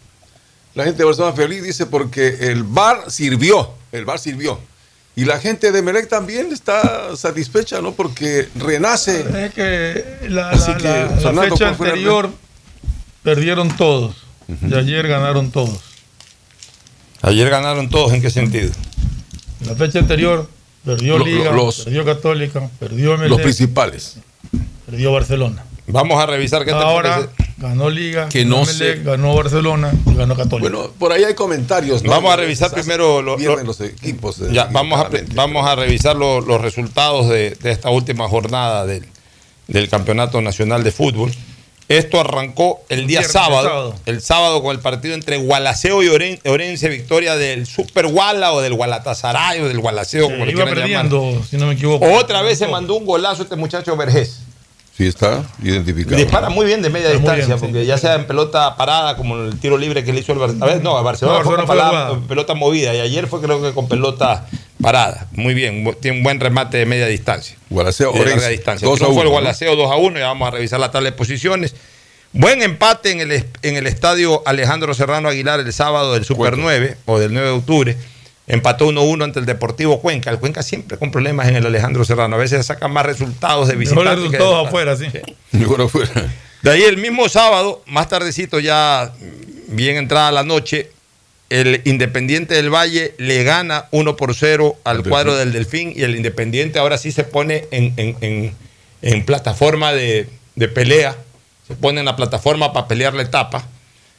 La gente de Barcelona feliz dice porque el bar sirvió. El bar sirvió. Y la gente de Melec también está satisfecha, ¿no? Porque renace. Es que la, Así la- que, la- la Fernando, fecha ¿cuál fue la- anterior perdieron todos. Y ayer ganaron todos. ayer ganaron todos. ¿En qué sentido? La fecha anterior perdió Lo- Liga, lo- los- perdió Católica, perdió Los MLE, principales. perdió Barcelona. Vamos a revisar qué te Ahora ganó Liga, Que ganó no Emelec, sé. ganó Barcelona y ganó Católica. Bueno, por ahí hay comentarios. ¿no? Vamos a revisar primero lo- pierden lo- los equipos. de- Ya, vamos a, vamos a revisar lo- los resultados de, de esta última jornada del, del Campeonato Nacional de Fútbol. Esto arrancó el día Viernes, sábado, sábado. el sábado con el partido entre Gualaceo y Oren- Orense, victoria del Super Guala o del Gualatasaray o del Gualaceo, como le iba quieran llamar. perdiendo, si no me equivoco. Otra vez se mandó un golazo este muchacho Vergés. Sí, está identificado. Dispara muy bien de media Está distancia, bien, sí. porque ya sea en pelota parada, como el tiro libre que le hizo el Barcelona. A ver, no, a Barcelona, No, fue con Barcelona fue pelota movida y ayer fue creo que con pelota parada. Muy bien, tiene un buen remate de media distancia. Gualaceo, de larga Orense, distancia. 2 a Triunfo 1, el. Gualaceo 2 a 1, ya vamos a revisar la tabla de posiciones. Buen empate en el, en el estadio Alejandro Serrano Aguilar el sábado del Super 9 o del 9 de octubre. Empató 1-1 ante el Deportivo Cuenca. El Cuenca siempre con problemas en el Alejandro Serrano. A veces sacan más resultados de Mejor visitantes. de resultados afuera, sí. Mejor afuera. De ahí el mismo sábado, más tardecito, ya bien entrada la noche, el Independiente del Valle le gana 1 por 0 al cuadro Delfín. del Delfín y el Independiente ahora sí se pone en, en- en- en plataforma de, de pelea, se pone en la plataforma para pelear la etapa.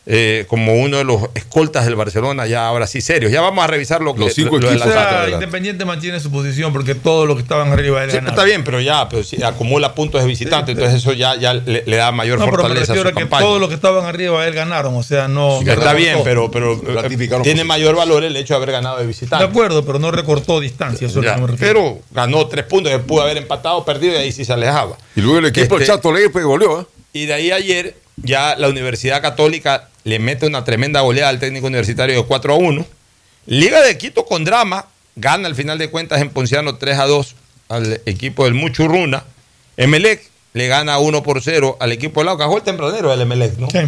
Eh, como uno de los escoltas del Barcelona, ya ahora sí serios. Ya vamos a revisar lo que Los cinco lo de equipos. Independiente mantiene su posición porque todos los que estaban arriba él Sí, ganaron. está bien, pero ya, pero si acumula puntos de visitante, entonces eso ya, ya le, le da mayor No, pero me fortaleza a refiero su a que campaña. todos los que estaban arriba él ganaron. O sea, no. Sí, Está bien, pero, pero eh, tiene posición. mayor valor el hecho de haber ganado de De visitante. acuerdo, pero no recortó distancia. Eso es Ya, lo que me refiero. pero ganó tres puntos, que pudo haber empatado, perdido y ahí sí se alejaba. Y luego el equipo Este- el Chato Ley pues goleó, ¿eh? Y de ahí ayer ya la Universidad Católica le mete una tremenda goleada al técnico universitario de 4 a 1. Liga de Quito con drama, gana al final de cuentas en Ponciano 3 a 2 al equipo del Muchurruna. Emelec le gana 1 por 0 al equipo del Lauca. El tempranero del Emelec, ¿no? Sí.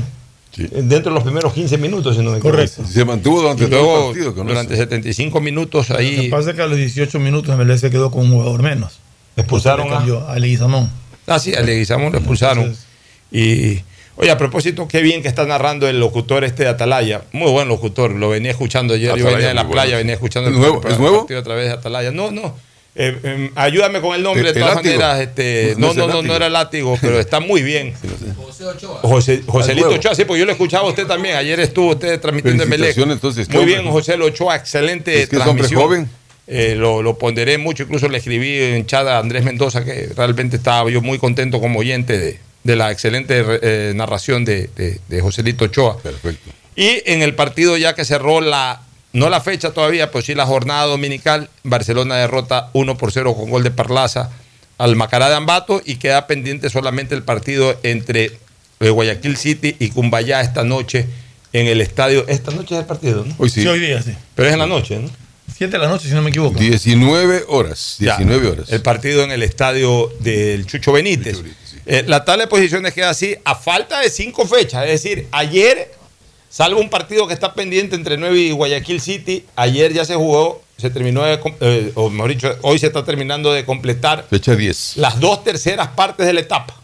Sí. Dentro de los primeros 15 minutos, si no me equivoco. Correcto. Se mantuvo durante Y todo luego, el partido. con durante eso. 75 minutos Lo que ahí pasa es que a los 18 minutos MLE se quedó con un jugador menos. expulsaron a Leguizamón. Ah, sí, a Leguizamón lo expulsaron. Entonces- Y, oye, a propósito, qué bien que está narrando el locutor este de Atalaya. Muy buen locutor, lo venía escuchando ayer. Yo venía de la playa, bueno. venía escuchando ¿Es el nuevo? ¿Es nuevo? partido a través de Atalaya. No, no. Eh, eh, ayúdame con el nombre, El- de todas látigo. maneras. Este, No no, no, no, era látigo, pero está muy bien. Sí, no sé. José, Joselito. Ochoa, sí, porque yo lo escuchaba a usted también. Ayer estuvo usted transmitiendo en Melec. Entonces, Muy bien. José Ochoa, excelente Es que es hombre transmisión. joven. Eh, lo, lo ponderé mucho, incluso le escribí en chat a Andrés Mendoza, que realmente estaba yo muy contento como oyente de, de la excelente eh, narración de, de, de Joselito Ochoa. Perfecto. Y en el partido ya que cerró la, no la fecha todavía, pero sí la jornada dominical, Barcelona derrota 1 por 0 con gol de Parlaza al Macará de Ambato y queda pendiente solamente el partido entre eh, Guayaquil City y Cumbayá esta noche en el estadio. Esta noche es el partido, ¿no? Hoy sí. Sí, hoy día, sí. Pero es en la noche, ¿no? 7 de la noche, si no me equivoco. 19 horas. Ya, 19 horas. El partido en el estadio del Chucho Benítez. Chucho Benítez, sí. Eh, la tabla de posiciones queda así, a falta de cinco fechas. Es decir, ayer, salvo un partido que está pendiente entre 9 y Guayaquil City, ayer ya se jugó, se terminó, de, eh, o mejor dicho, hoy se está terminando de completar Fecha 10. las dos terceras partes de la etapa.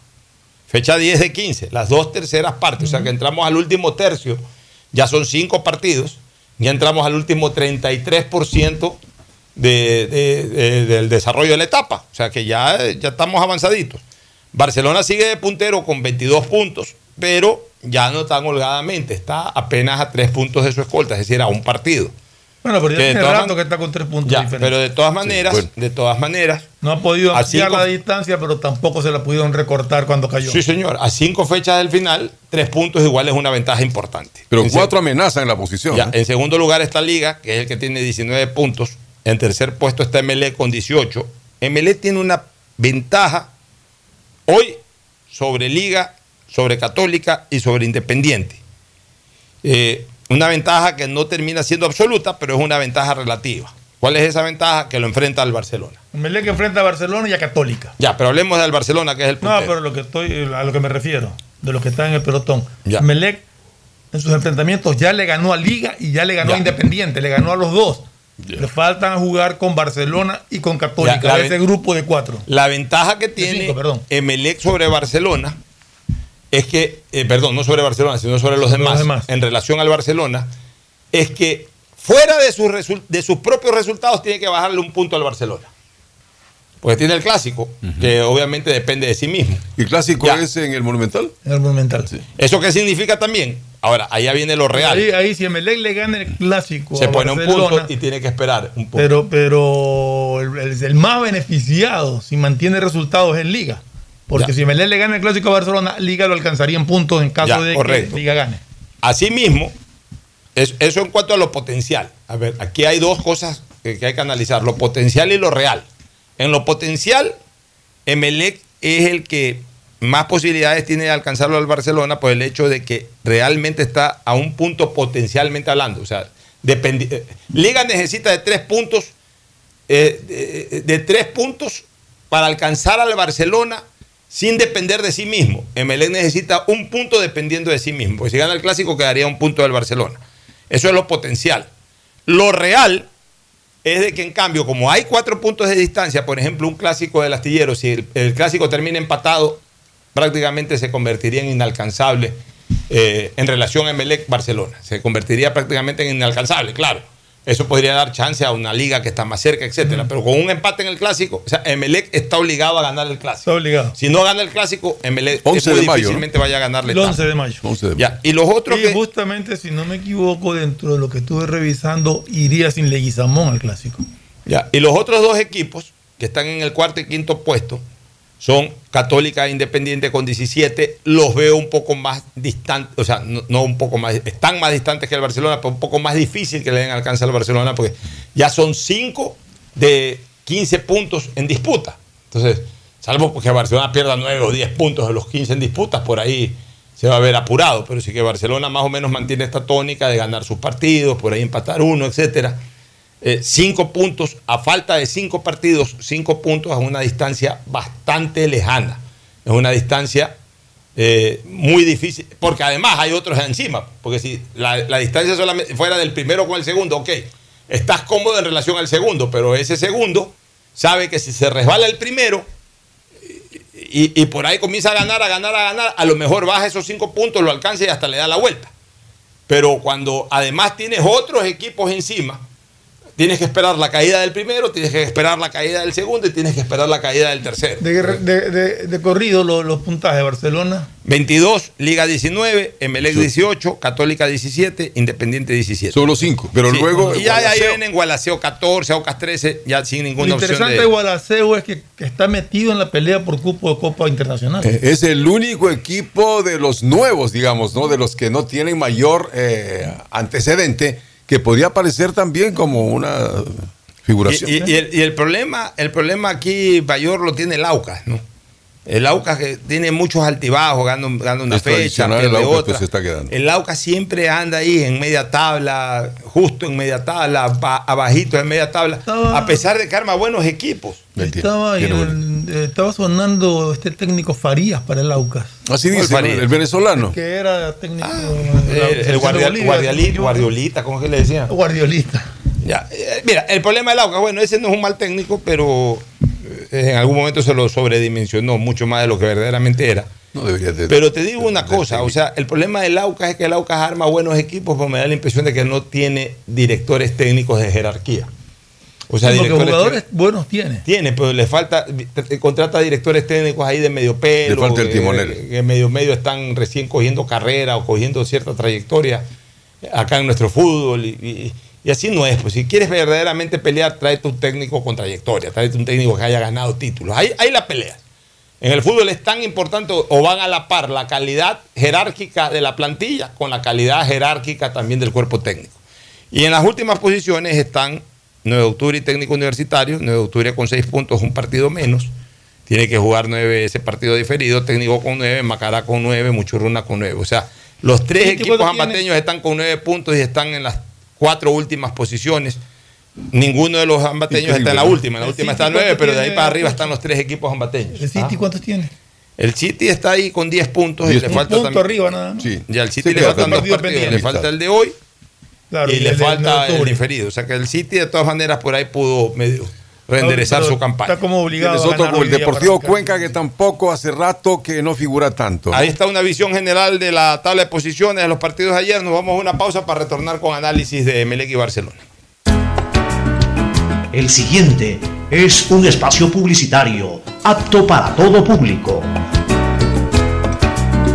Fecha 10 de 15, las dos terceras partes. O sea que entramos al último tercio, ya son cinco partidos, ya entramos al último 33% de, de- de- del desarrollo de la etapa. O sea que ya, ya estamos avanzaditos. Barcelona sigue de puntero con 22 puntos, pero ya no tan holgadamente, está apenas a tres puntos de su escolta, es decir, a un partido. Bueno, pero ya Que tiene rato que está con tres puntos Ya, diferentes. pero de todas maneras, bueno. de todas maneras. No ha podido ampliar cinco- la distancia, pero tampoco se la pudieron recortar cuando cayó. Sí, señor. A cinco fechas del final, tres puntos igual es una ventaja importante. Pero En cuatro amenazan en la posición. Ya, ¿no? En segundo lugar está Liga, que es el que tiene 19 puntos. En tercer puesto está MLE con 18. MLE tiene una ventaja hoy sobre Liga, sobre Católica y sobre Independiente. Eh, una ventaja que no termina siendo absoluta, pero es una ventaja relativa. ¿Cuál es esa ventaja? Que lo enfrenta al Barcelona. Melec enfrenta a Barcelona y a Católica. Ya, pero hablemos del Barcelona, que es el No, puntero. pero lo que estoy, a lo que me refiero, de los que están en el pelotón. Ya. Melec en sus enfrentamientos ya le ganó a Liga y ya le ganó Ya. a Independiente, le ganó a los dos. Le faltan jugar con Barcelona y con Católica, Ya, la ese grupo de cuatro. La ventaja que tiene cinco. Emelec sobre Barcelona es que, eh, perdón, no sobre Barcelona, sino sobre los Sobre los demás, en relación al Barcelona, es que fuera de sus, de sus propios resultados tiene que bajarle un punto al Barcelona. Porque tiene el clásico, que obviamente depende de sí mismo. ¿Y el clásico Ya. es en el Monumental? En el Monumental. ¿Eso qué significa también? Ahora, allá viene lo real. Ahí, ahí si Melec le gana el clásico Se pone un Barcelona, punto y tiene que esperar un punto. pero, pero el, el- el más beneficiado si mantiene resultados es Liga. Porque Ya. si Melec le gana el clásico a Barcelona, Liga lo alcanzaría en puntos en caso Ya, de correcto. que Liga gane. Asimismo, es- eso en cuanto a lo potencial. A ver, aquí hay dos cosas que, que hay que analizar, lo potencial y lo real. En lo potencial, Emelec es el que más posibilidades tiene de alcanzarlo al Barcelona por el hecho de que realmente está a un punto potencialmente hablando. O sea, eh, Liga necesita de tres puntos, eh, de, tres puntos para alcanzar al Barcelona sin depender de sí mismo. Emelec necesita un punto dependiendo de sí mismo. Porque si gana el clásico quedaría un punto del Barcelona. Eso es lo potencial. Lo real es de que en cambio, como hay cuatro puntos de distancia, por ejemplo, un clásico del astillero, si el clásico termina empatado, prácticamente se convertiría en inalcanzable eh, en relación a Emelec Barcelona. Se convertiría prácticamente en inalcanzable, claro. Eso podría dar chance a una liga que está más cerca, etcétera. Pero con un empate en el clásico, o sea, Emelec está obligado a ganar el clásico. Está obligado. Si no gana el clásico, Emelec 11 es muy de mayo, difícilmente vaya a ganarle. El 11 de mayo. 11 de Ya, y los otros Y que- justamente, si no me equivoco, dentro de lo que estuve revisando, iría sin Leguizamón al clásico. Ya, y los otros dos equipos que están en el cuarto y quinto puesto son Católica e Independiente con 17. Los veo un poco más distantes, o sea, no, no un poco más, están más distantes que el Barcelona, pero un poco más difícil que le den alcance al Barcelona porque ya son 5 de 15 puntos en disputa. Entonces, salvo que Barcelona pierda 9 o 10 puntos de los 15 en disputas, por ahí se va a ver apurado. Pero sí que Barcelona más o menos mantiene esta tónica de ganar sus partidos, por ahí empatar uno, etcétera eh, cinco puntos, a falta de cinco partidos, cinco puntos a una distancia bastante lejana. Es una distancia eh, muy difícil, porque además hay otros encima, porque si la, distancia solamente fuera del primero con el segundo, ok, estás cómodo en relación al segundo, pero ese segundo sabe que si se resbala el primero y, y por ahí comienza a ganar, a ganar, a ganar, a lo mejor baja esos cinco puntos, lo alcanza y hasta le da la vuelta. Pero cuando además tienes otros equipos encima, tienes que esperar la caída del primero, tienes que esperar la caída del segundo y tienes que esperar la caída del tercero. De, de- de- de corrido, lo- los puntajes de Barcelona. 22, Liga 19, Emelec 18, Católica 17, Independiente 17. Solo cinco. Pero Sí, luego. Y ya, ya ahí vienen Gualaceo 14, Aucas 13, ya sin Lo ninguna opción interesante de... de Gualaceo es que, que está metido en la pelea por cupo de Copa Internacional. Eh, Es el único equipo de los nuevos, digamos, ¿no? De los que no tienen mayor eh, antecedente, que podría aparecer también como una figuración. Y, y- y el, y el problema, el problema aquí mayor lo tiene el Aucas, ¿no? El Aucas que tiene muchos altibajos, gana, gana una Es fecha, el Aucas, otra. pues, se está quedando. El Aucas siempre anda ahí en media tabla, justo en media tabla, ba- abajito en media tabla, a pesar de que arma buenos equipos. Estaba, el- eh, estaba sonando este técnico Farías para el Aucas. Así ¿Cuál dice, Farías? ¿no? el venezolano. Que era técnico. de la El, el guardiolita, ¿cómo es que le decían? equivoco. Guardiolista. Ya, eh, mira, el problema del Aucas, bueno, ese no es un mal técnico, pero eh, en algún momento se lo sobredimensionó mucho más de lo que verdaderamente era. No debería de- Pero te digo una cosa, o sea, el problema del Aucas es que el Aucas arma buenos equipos, pero me da la impresión de que no tiene directores técnicos de jerarquía. O sea, Sí, porque jugadores buenos tiene. tiene, pero le falta, eh, contrata directores técnicos ahí de medio pelo. Le falta el que- timonel. Que, medio medio están recién cogiendo carrera o cogiendo cierta trayectoria acá en nuestro fútbol. Y, y- Y así no es. Pues si quieres verdaderamente pelear, tráete un técnico con trayectoria, tráete un técnico que haya ganado títulos. Ahí, ahí la pelea. En el fútbol es tan importante o van a la par la calidad jerárquica de la plantilla con la calidad jerárquica también del cuerpo técnico. Y en las últimas posiciones están 9 de octubre y técnico universitario, 9 de octubre con 6 puntos, un partido menos. Tiene que jugar 9 ese partido diferido, técnico con 9, Macará con 9, Muchurruna con 9. O sea, los tres ¿Qué equipos ambateños tiene? están con 9 puntos y están en las cuatro últimas posiciones. Ninguno de los ambateños está en la última. En la ¿El última City está 9, cuánto pero de ahí para arriba están los tres equipos ambateños. ¿El City Ah. cuántos tiene? El City está ahí con 10 puntos y le falta Un punto también- arriba nada más. Sí, ya al City Sí, le faltan dos partido partidos. Le falta el de hoy Claro, y y le falta el diferido. O sea que el City de todas maneras por ahí pudo medio reenderezar Pero su campaña. Está como obligado Tienes a otro ganar con hoy el Deportivo Cuenca que tampoco hace rato que no figura tanto. Ahí está una visión general de la tabla de posiciones de los partidos de ayer. Nos vamos a una pausa para retornar con análisis de Melec y Barcelona. El siguiente es un espacio publicitario apto para todo público.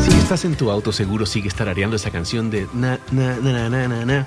Si estás en tu auto, seguro sigue tarareando esa canción de na, na, na, na, na, na, na,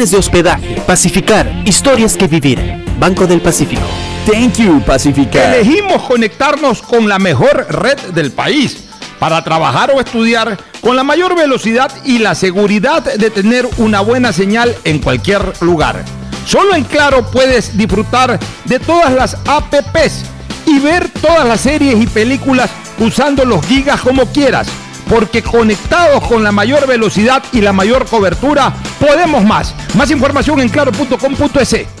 de hospedaje. Pacificar, historias que vivir. Banco del Pacífico. Thank you, Pacificar. Elegimos conectarnos con la mejor red del país para trabajar o estudiar con la mayor velocidad y la seguridad de tener una buena señal en cualquier lugar. Solo en Claro puedes disfrutar de todas las APPs y ver todas las series y películas usando los gigas como quieras. Porque conectados con la mayor velocidad y la mayor cobertura, podemos más. Más información en claro.com.es.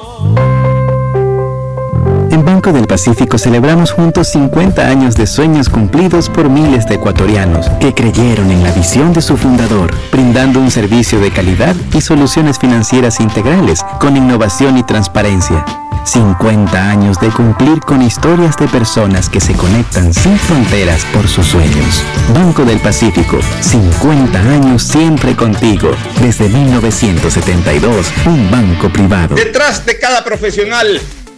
En Banco del Pacífico celebramos juntos 50 años de sueños cumplidos por miles de ecuatorianos que creyeron en la visión de su fundador, brindando un servicio de calidad y soluciones financieras integrales con innovación y transparencia. 50 años de cumplir con historias de personas que se conectan sin fronteras por sus sueños. Banco del Pacífico, 50 años siempre contigo. Desde 1972, un banco privado. Detrás de cada profesional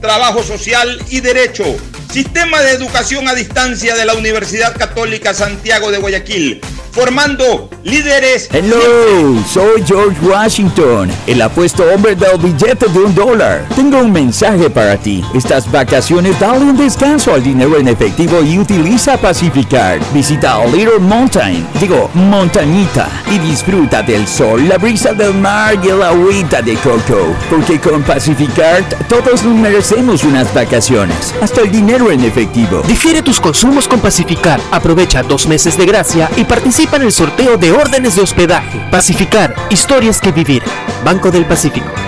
trabajo social y derecho. Sistema de educación a distancia de la Universidad Católica Santiago de Guayaquil, formando líderes. Hello, soy George Washington, el apuesto hombre del billete de un dólar. Tengo un mensaje para ti. Estas vacaciones dale un descanso al dinero en efectivo y utiliza Pacificar. Visita Little Mountain, digo, montañita, y disfruta del sol, la brisa del mar y el agüita de coco. Porque con Pacificar todos merecemos unas vacaciones, hasta el dinero en efectivo. Difiere tus consumos con Pacificar. Aprovecha dos meses de gracia y participa en el sorteo de órdenes de hospedaje. Pacificar, historias que vivir. Banco del Pacífico.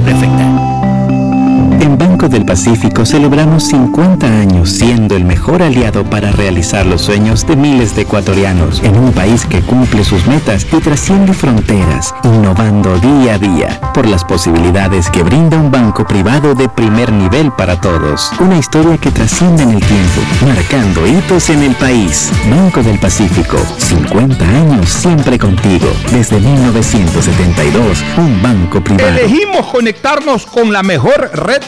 prefecta. En Banco del Pacífico celebramos 50 años siendo el mejor aliado para realizar los sueños de miles de ecuatorianos en un país que cumple sus metas y trasciende fronteras, innovando día a día por las posibilidades que brinda un banco privado de primer nivel para todos. Una historia que trasciende en el tiempo, marcando hitos en el país. Banco del Pacífico, 50 años siempre contigo. Desde 1972, un banco privado. Elegimos conectarnos con la mejor red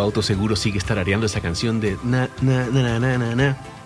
Auto seguro sigue tarareando esa canción de na na na na na na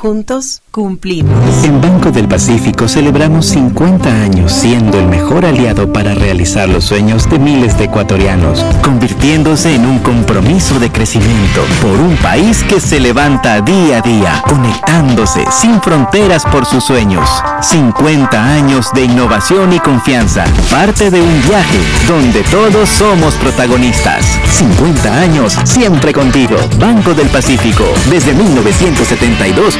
Juntos cumplimos. En Banco del Pacífico celebramos 50 años siendo el mejor aliado para realizar los sueños de miles de ecuatorianos, convirtiéndose en un compromiso de crecimiento por un país que se levanta día a día, conectándose sin fronteras por sus sueños. 50 años de innovación y confianza, parte de un viaje donde todos somos protagonistas. 50 años siempre contigo. Banco del Pacífico. Desde 1972,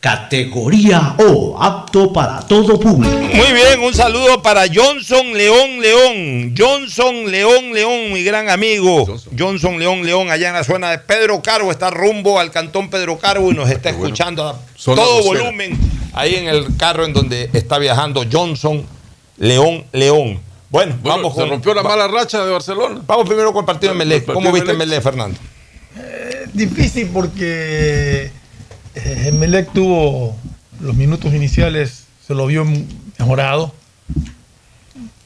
categoría O, apto para todo público. Muy bien, un saludo para Johnson León León. Johnson León León, mi gran amigo. Johnson León León, allá en la zona de Pedro Carbo, está rumbo al cantón Pedro Carbo y nos está escuchando a todo volumen ahí en el carro en donde está viajando Johnson León León. Bueno, Bueno, vamos se con. rompió la mala racha de Barcelona. Vamos primero con el partido de partido ¿Cómo viste. Melec, Fernando? Difícil porque eh, Emelec tuvo los minutos iniciales, se lo vio mejorado.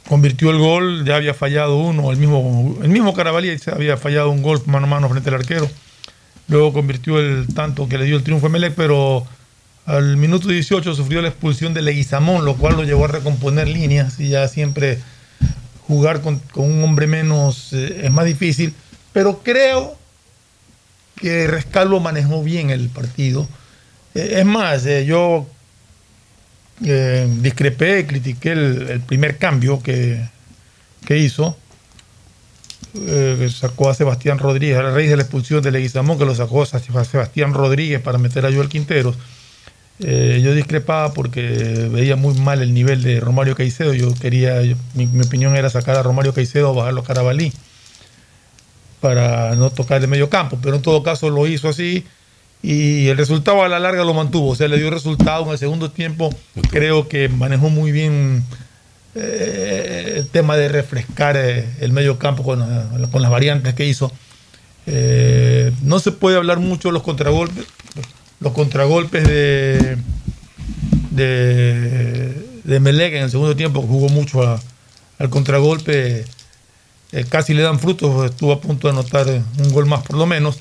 Convirtió el gol, ya había fallado uno, el mismo, el mismo Carabalí había fallado un gol mano a mano frente al arquero. Luego convirtió el tanto que le dio el triunfo a Emelec, pero al minuto 18 sufrió la expulsión de Leguizamón, lo cual lo llevó a recomponer líneas y ya siempre jugar con, con un hombre menos eh, es más difícil. Pero creo que Rescalvo manejó bien el partido. Eh, es más, eh, yo eh, discrepé, critiqué el, el primer cambio que, que hizo. que sacó a Sebastián Rodríguez, a la raíz de la expulsión de Leguizamón, que lo sacó a Sebastián Rodríguez para meter a Joel Quinteros. Yo discrepaba porque veía muy mal el nivel de Romario Caicedo. Yo quería, mi, opinión era sacar a Romario Caicedo, bajarlo a Carabalí para no tocar el medio campo, pero en todo caso lo hizo así y el resultado a la larga lo mantuvo, o sea, le dio resultado en el segundo tiempo. Creo que manejó muy bien eh, el tema de refrescar eh, el medio campo con, la- con las variantes que hizo. Eh, no se puede hablar mucho de los contragolpes, los contragolpes de, de, de Melec en el segundo tiempo, jugó mucho a- al contragolpe, eh, casi le dan frutos, estuvo a punto de anotar eh, un gol más por lo menos.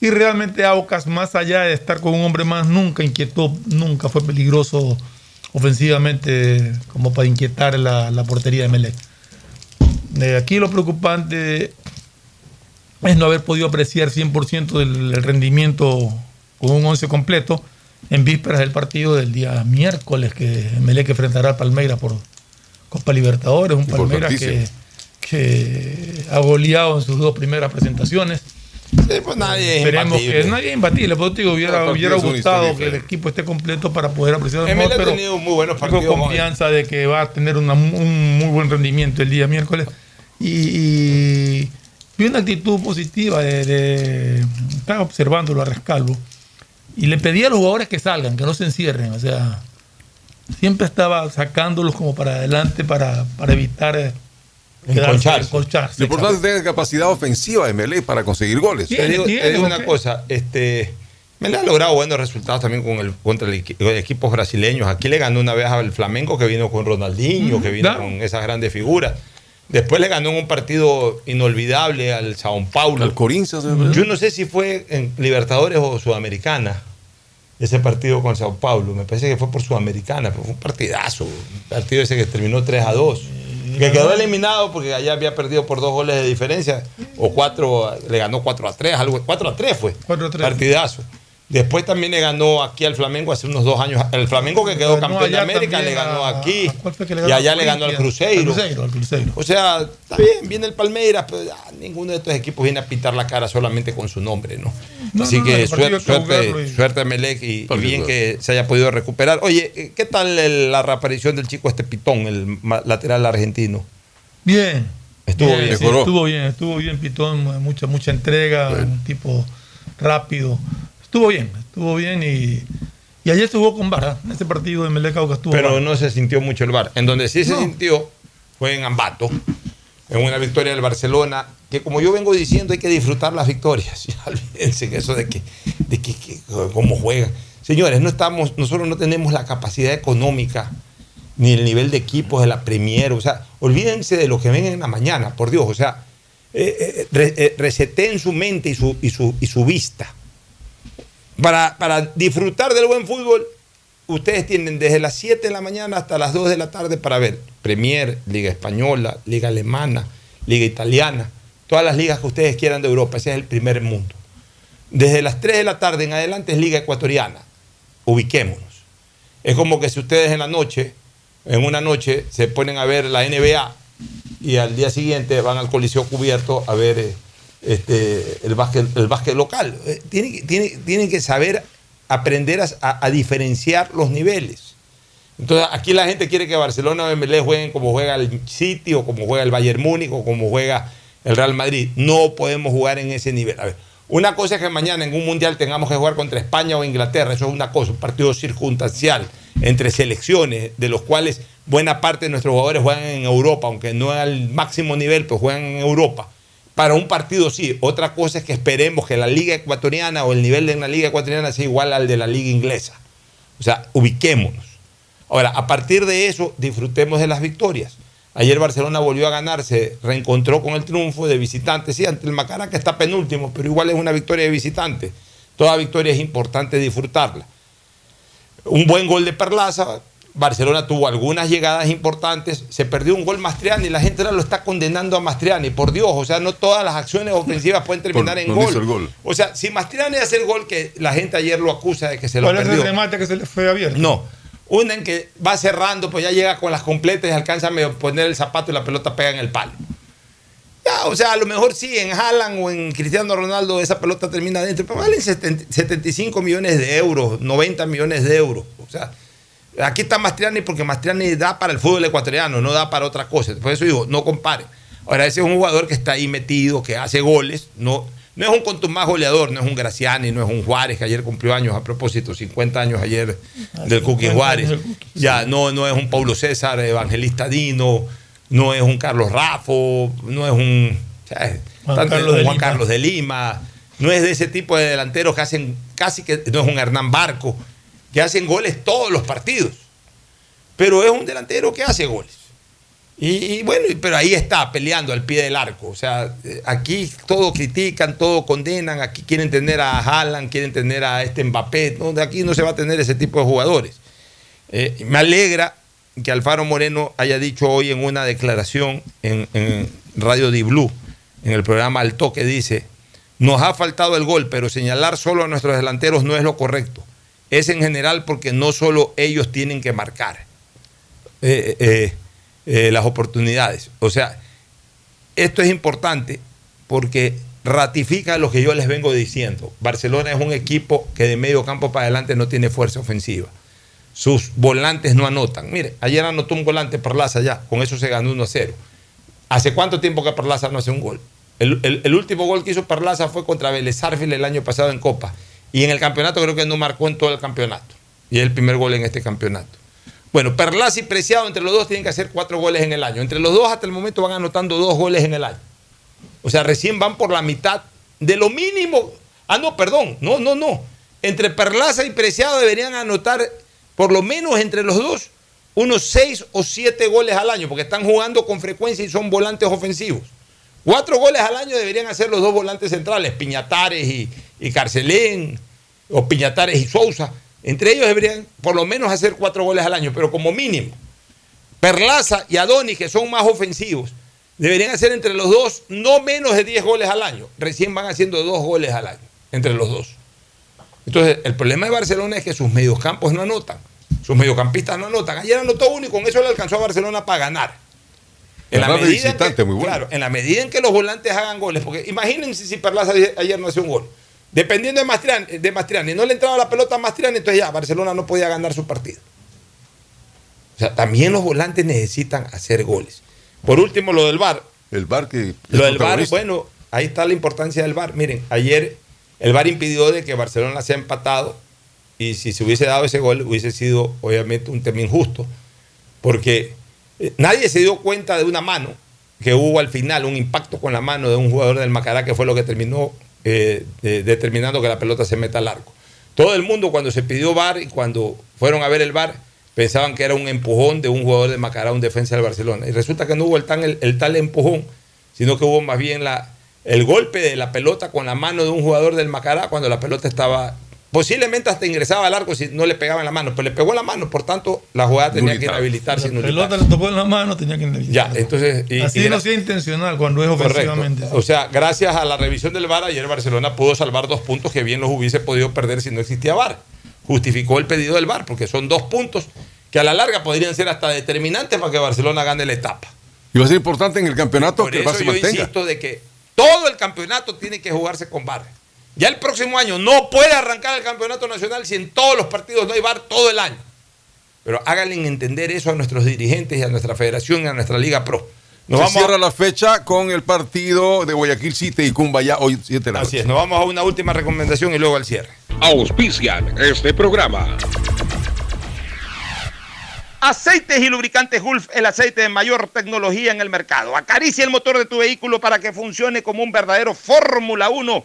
Y realmente Aucas, más allá de estar con un hombre más, nunca inquietó, nunca fue peligroso ofensivamente como para inquietar la, la portería de Melec. Eh, aquí lo preocupante es no haber podido apreciar 100% del, del rendimiento con un 11 completo en vísperas del partido del día miércoles que Melec enfrentará al Palmeiras por Copa Libertadores, un Palmeiras que. Que ha goleado en sus dos primeras presentaciones. Sí, pues nadie es Esperemos imbatible. que nadie es imbatible, te digo, hubiera, hubiera gustado que el equipo esté completo para poder apreciar mejor, Emelec ha pero tenido muy buenos tengo partidos. confianza de que va a tener una- un muy buen rendimiento el día miércoles y, y vi una actitud positiva de, de- estaba observándolo a Rescalvo y le pedí a los jugadores que salgan, que no se encierren, o sea, siempre estaba sacándolos como para adelante para, para evitar eh, Enconcharse. enconcharse, Lo importante es tener capacidad ofensiva de Melec para conseguir goles. Te digo, te digo una cosa, este, Melec ha logrado buenos resultados también con el, contra el equi- equipos brasileños. Aquí le ganó una vez al Flamengo que vino con Ronaldinho, Mm, que vino con esas grandes figuras. Después le ganó en un partido inolvidable al Sao Paulo. Al Corinthians. Yo no sé si fue en Libertadores o Sudamericana. ese partido con Sao Paulo. Me parece que fue por Sudamericana, pero fue un partidazo. Un partido ese que terminó 3 a 2. Que quedó eliminado porque allá había perdido por dos goles de diferencia. O cuatro, le ganó 4 a 3, algo. 4 a 3 fue. 4 a 3. Partidazo. Después también le ganó aquí al Flamengo hace unos dos años. El Flamengo que quedó campeón de América le ganó a- aquí. ¿a cuál fue que le y allá le ganó al. Cruzeiro. Al Cruzeiro, al Cruzeiro. O sea, está bien, viene el Palmeiras, pero ya, ninguno de estos equipos viene a pintar la cara solamente con su nombre, ¿no? No, Así no, que suerte, suerte a Melec y, bien que se haya podido recuperar. Oye, ¿qué tal el- la reaparición del chico este Pitón, el lateral argentino? Bien. Estuvo bien. sí, estuvo bien, estuvo bien Pitón, mucha, mucha entrega, un tipo rápido. Estuvo bien, estuvo bien y, y ayer estuvo con Vara, en ese partido de Melec Cauca estuvo Pero no se sintió mucho el bar. En donde sí se No. sintió fue en Ambato, en una victoria del Barcelona, que como yo vengo diciendo, hay que disfrutar las victorias. Ya Olvídense que eso de que, de que, que- cómo juegan. Señores, no estamos, nosotros no tenemos la capacidad económica ni el nivel de equipos de la Premier. O sea, olvídense de lo que ven en la mañana, por Dios. O sea, eh, eh, re- eh, reseteen su mente y su, y su, y su vista. Para, disfrutar del buen fútbol, ustedes tienen desde las 7 de la mañana hasta las 2 de la tarde para ver Premier, Liga Española, Liga Alemana, Liga Italiana, todas las ligas que ustedes quieran de Europa. Ese es el primer mundo. Desde las 3 de la tarde en adelante es Liga Ecuatoriana. Ubiquémonos. Es como que si ustedes en la noche, en una noche, se ponen a ver la NBA y al día siguiente van al Coliseo Cubierto a ver eh, este, el, básquet, el local. Eh, tienen, que- tienen- que saber aprender a, diferenciar los niveles. Entonces, aquí la gente quiere que Barcelona o Emelec jueguen como juega el City o como juega el Bayern Múnich o como juega el Real Madrid. No podemos jugar en ese nivel. Una cosa es que mañana en un mundial tengamos que jugar contra España o Inglaterra. Eso es una cosa, un partido circunstancial entre selecciones, de los cuales buena parte de nuestros jugadores juegan en Europa, aunque no al máximo nivel, pues juegan en Europa. Para un partido sí. Otra cosa es que esperemos que la liga ecuatoriana o el nivel de la liga ecuatoriana sea igual al de la liga inglesa. O sea, ubiquémonos. Ahora, a partir de eso, disfrutemos de las victorias. Ayer Barcelona volvió a ganar, se reencontró con el triunfo de visitante, sí, ante el Macará que está penúltimo, pero igual es una victoria de visitante. Toda victoria es importante disfrutarla. Un buen gol de Perlaza, Barcelona tuvo algunas llegadas importantes, se perdió un gol Mastriani, la gente ahora lo está condenando a Mastriani, por Dios, o sea, no todas las acciones ofensivas pueden terminar Por- en gol. hizo el gol. O sea, si Mastriani hace el gol que la gente ayer lo acusa de que se lo ¿Cuál es perdió. el remate que se le fue abierto? No. Una en que va cerrando, pues ya llega con las completas y alcanza a poner el zapato y la pelota pega en el palo. Ya, o sea, a lo mejor sí, en Haaland o en Cristiano Ronaldo esa pelota termina adentro, pero valen 70 75 millones de euros, 90 millones de euros. O sea, aquí está Mastriani porque Mastriani da para el fútbol ecuatoriano, no da para otra cosa. Por eso digo, no compare. Ahora, ese es un jugador que está ahí metido, que hace goles, no, no es un contumaz goleador, no es un Graciani, no es un Juárez, que ayer cumplió años a propósito, 50 años ayer del Cookie 50 Juárez. Ya, no, no es un Pablo César, Evangelista Dino, no es un Carlos Rafo, no es un Juan tanto- Carlos un de Juan. Carlos de Lima, no es de ese tipo de delanteros que hacen casi que, no es un Hernán Barco, que hacen goles todos los partidos, pero es un delantero que hace goles. Y, bueno, pero ahí está, peleando al pie del arco. O sea, eh, aquí todo critican, todo condenan, aquí quieren tener a Haaland, quieren tener a este Mbappé, no, de aquí no se va a tener ese tipo de jugadores. Eh, me alegra que Alfaro Moreno haya dicho hoy en una declaración en, en Radio Di Blue, en el programa Al Toque, dice, nos ha faltado el gol, pero señalar solo a nuestros delanteros no es lo correcto. Es en general porque no solo ellos tienen que marcar eh, eh, eh, las oportunidades. O sea, esto es importante porque ratifica lo que yo les vengo diciendo. Barcelona es un equipo que de medio campo para adelante no tiene fuerza ofensiva. Sus volantes no anotan. Mire, ayer anotó un volante Perlaza ya, con eso se ganó 1-0. ¿Hace cuánto tiempo que Perlaza no hace un gol? El, último gol que hizo Perlaza fue contra Vélez Sarsfield el año pasado en Copa. Y en el campeonato creo que no marcó en todo el campeonato. Y es el primer gol en este campeonato. Bueno, Perlaza y Preciado entre los dos tienen que hacer cuatro goles en el año. Entre los dos hasta el momento van anotando dos goles en el año. O sea, recién van por la mitad de lo mínimo. Ah, no, perdón. No, no, no. Entre Perlaza y Preciado deberían anotar por lo menos entre los dos unos seis o siete goles al año, porque están jugando con frecuencia y son volantes ofensivos. Cuatro goles al año deberían hacer los dos volantes centrales, Piñatares y, y Carcelén, o Piñatares y Sousa. Entre ellos deberían por lo menos hacer cuatro goles al año, pero como mínimo. Perlaza y Adonis, que son más ofensivos, deberían hacer entre los dos no menos de 10 goles al año. Recién van haciendo dos goles al año, entre los dos. Entonces, el problema de Barcelona es que sus mediocampos no anotan. Sus mediocampistas no anotan. Ayer anotó uno y con eso le alcanzó a Barcelona para ganar. En la, medida en que, muy bueno. claro, en la medida en que los volantes hagan goles, porque imagínense si Perlaza ayer no hacía un gol. Dependiendo de Mastriani, de Mastriani, no le entraba la pelota a Mastriani, entonces ya Barcelona no podía ganar su partido. O sea, también los volantes necesitan hacer goles. Por último, lo del VAR. El VAR que. Lo del VAR, bueno, ahí está la importancia del VAR. Miren, ayer el VAR impidió de que Barcelona sea empatado y si se hubiese dado ese gol hubiese sido obviamente un tema injusto porque eh, nadie se dio cuenta de una mano que hubo al final, un impacto con la mano de un jugador del Macará que fue lo que terminó eh, de- determinando que la pelota se meta al arco. Todo el mundo cuando se pidió VAR y cuando fueron a ver el VAR pensaban que era un empujón de un jugador de Macará, un defensa del Barcelona. Y resulta que no hubo el, el tal empujón, sino que hubo más bien la, el golpe de la pelota con la mano de un jugador del Macará cuando la pelota estaba posiblemente hasta ingresaba al arco si no le pegaba en la mano, pero le pegó en la mano, por tanto la jugada tenía que inhabilitarse. La pelota le tocó en la mano, tenía que inhabilitar. Ya, entonces. y- Así y no sea intencional cuando es ofensivamente. Correcto. O sea, gracias a la revisión del VAR, ayer Barcelona pudo salvar dos puntos que bien los hubiese podido perder si no existía VAR. Justificó el pedido del VAR, porque son dos puntos que a la larga podrían ser hasta determinantes para que Barcelona gane la etapa. Y va a ser importante en el campeonato Por que el VAR eso se yo mantenga. insisto de que todo el campeonato tiene que jugarse con VAR. Ya el próximo año no puede arrancar el campeonato nacional si en todos los partidos no hay VAR todo el año. Pero háganle entender eso a nuestros dirigentes y a nuestra federación y a nuestra Liga Pro. Nos se vamos a- cierra la fecha con el partido de Guayaquil City y Cumbayá hoy 7 de la Así es, nos vamos a una última recomendación y luego al cierre. Auspician este programa. Aceites y lubricantes Gulf, el aceite de mayor tecnología en el mercado. Acaricia el motor de tu vehículo para que funcione como un verdadero Fórmula 1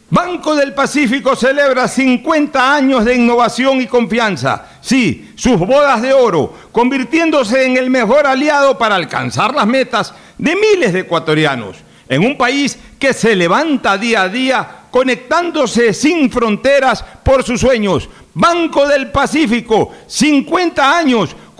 Banco del Pacífico celebra 50 años de innovación y confianza. Sí, sus bodas de oro, convirtiéndose en el mejor aliado para alcanzar las metas de miles de ecuatorianos. En un país que se levanta día a día, conectándose sin fronteras por sus sueños. Banco del Pacífico, 50 años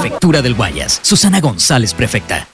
Prefectura del Guayas. Susana González, prefecta.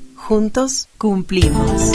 Juntos cumplimos.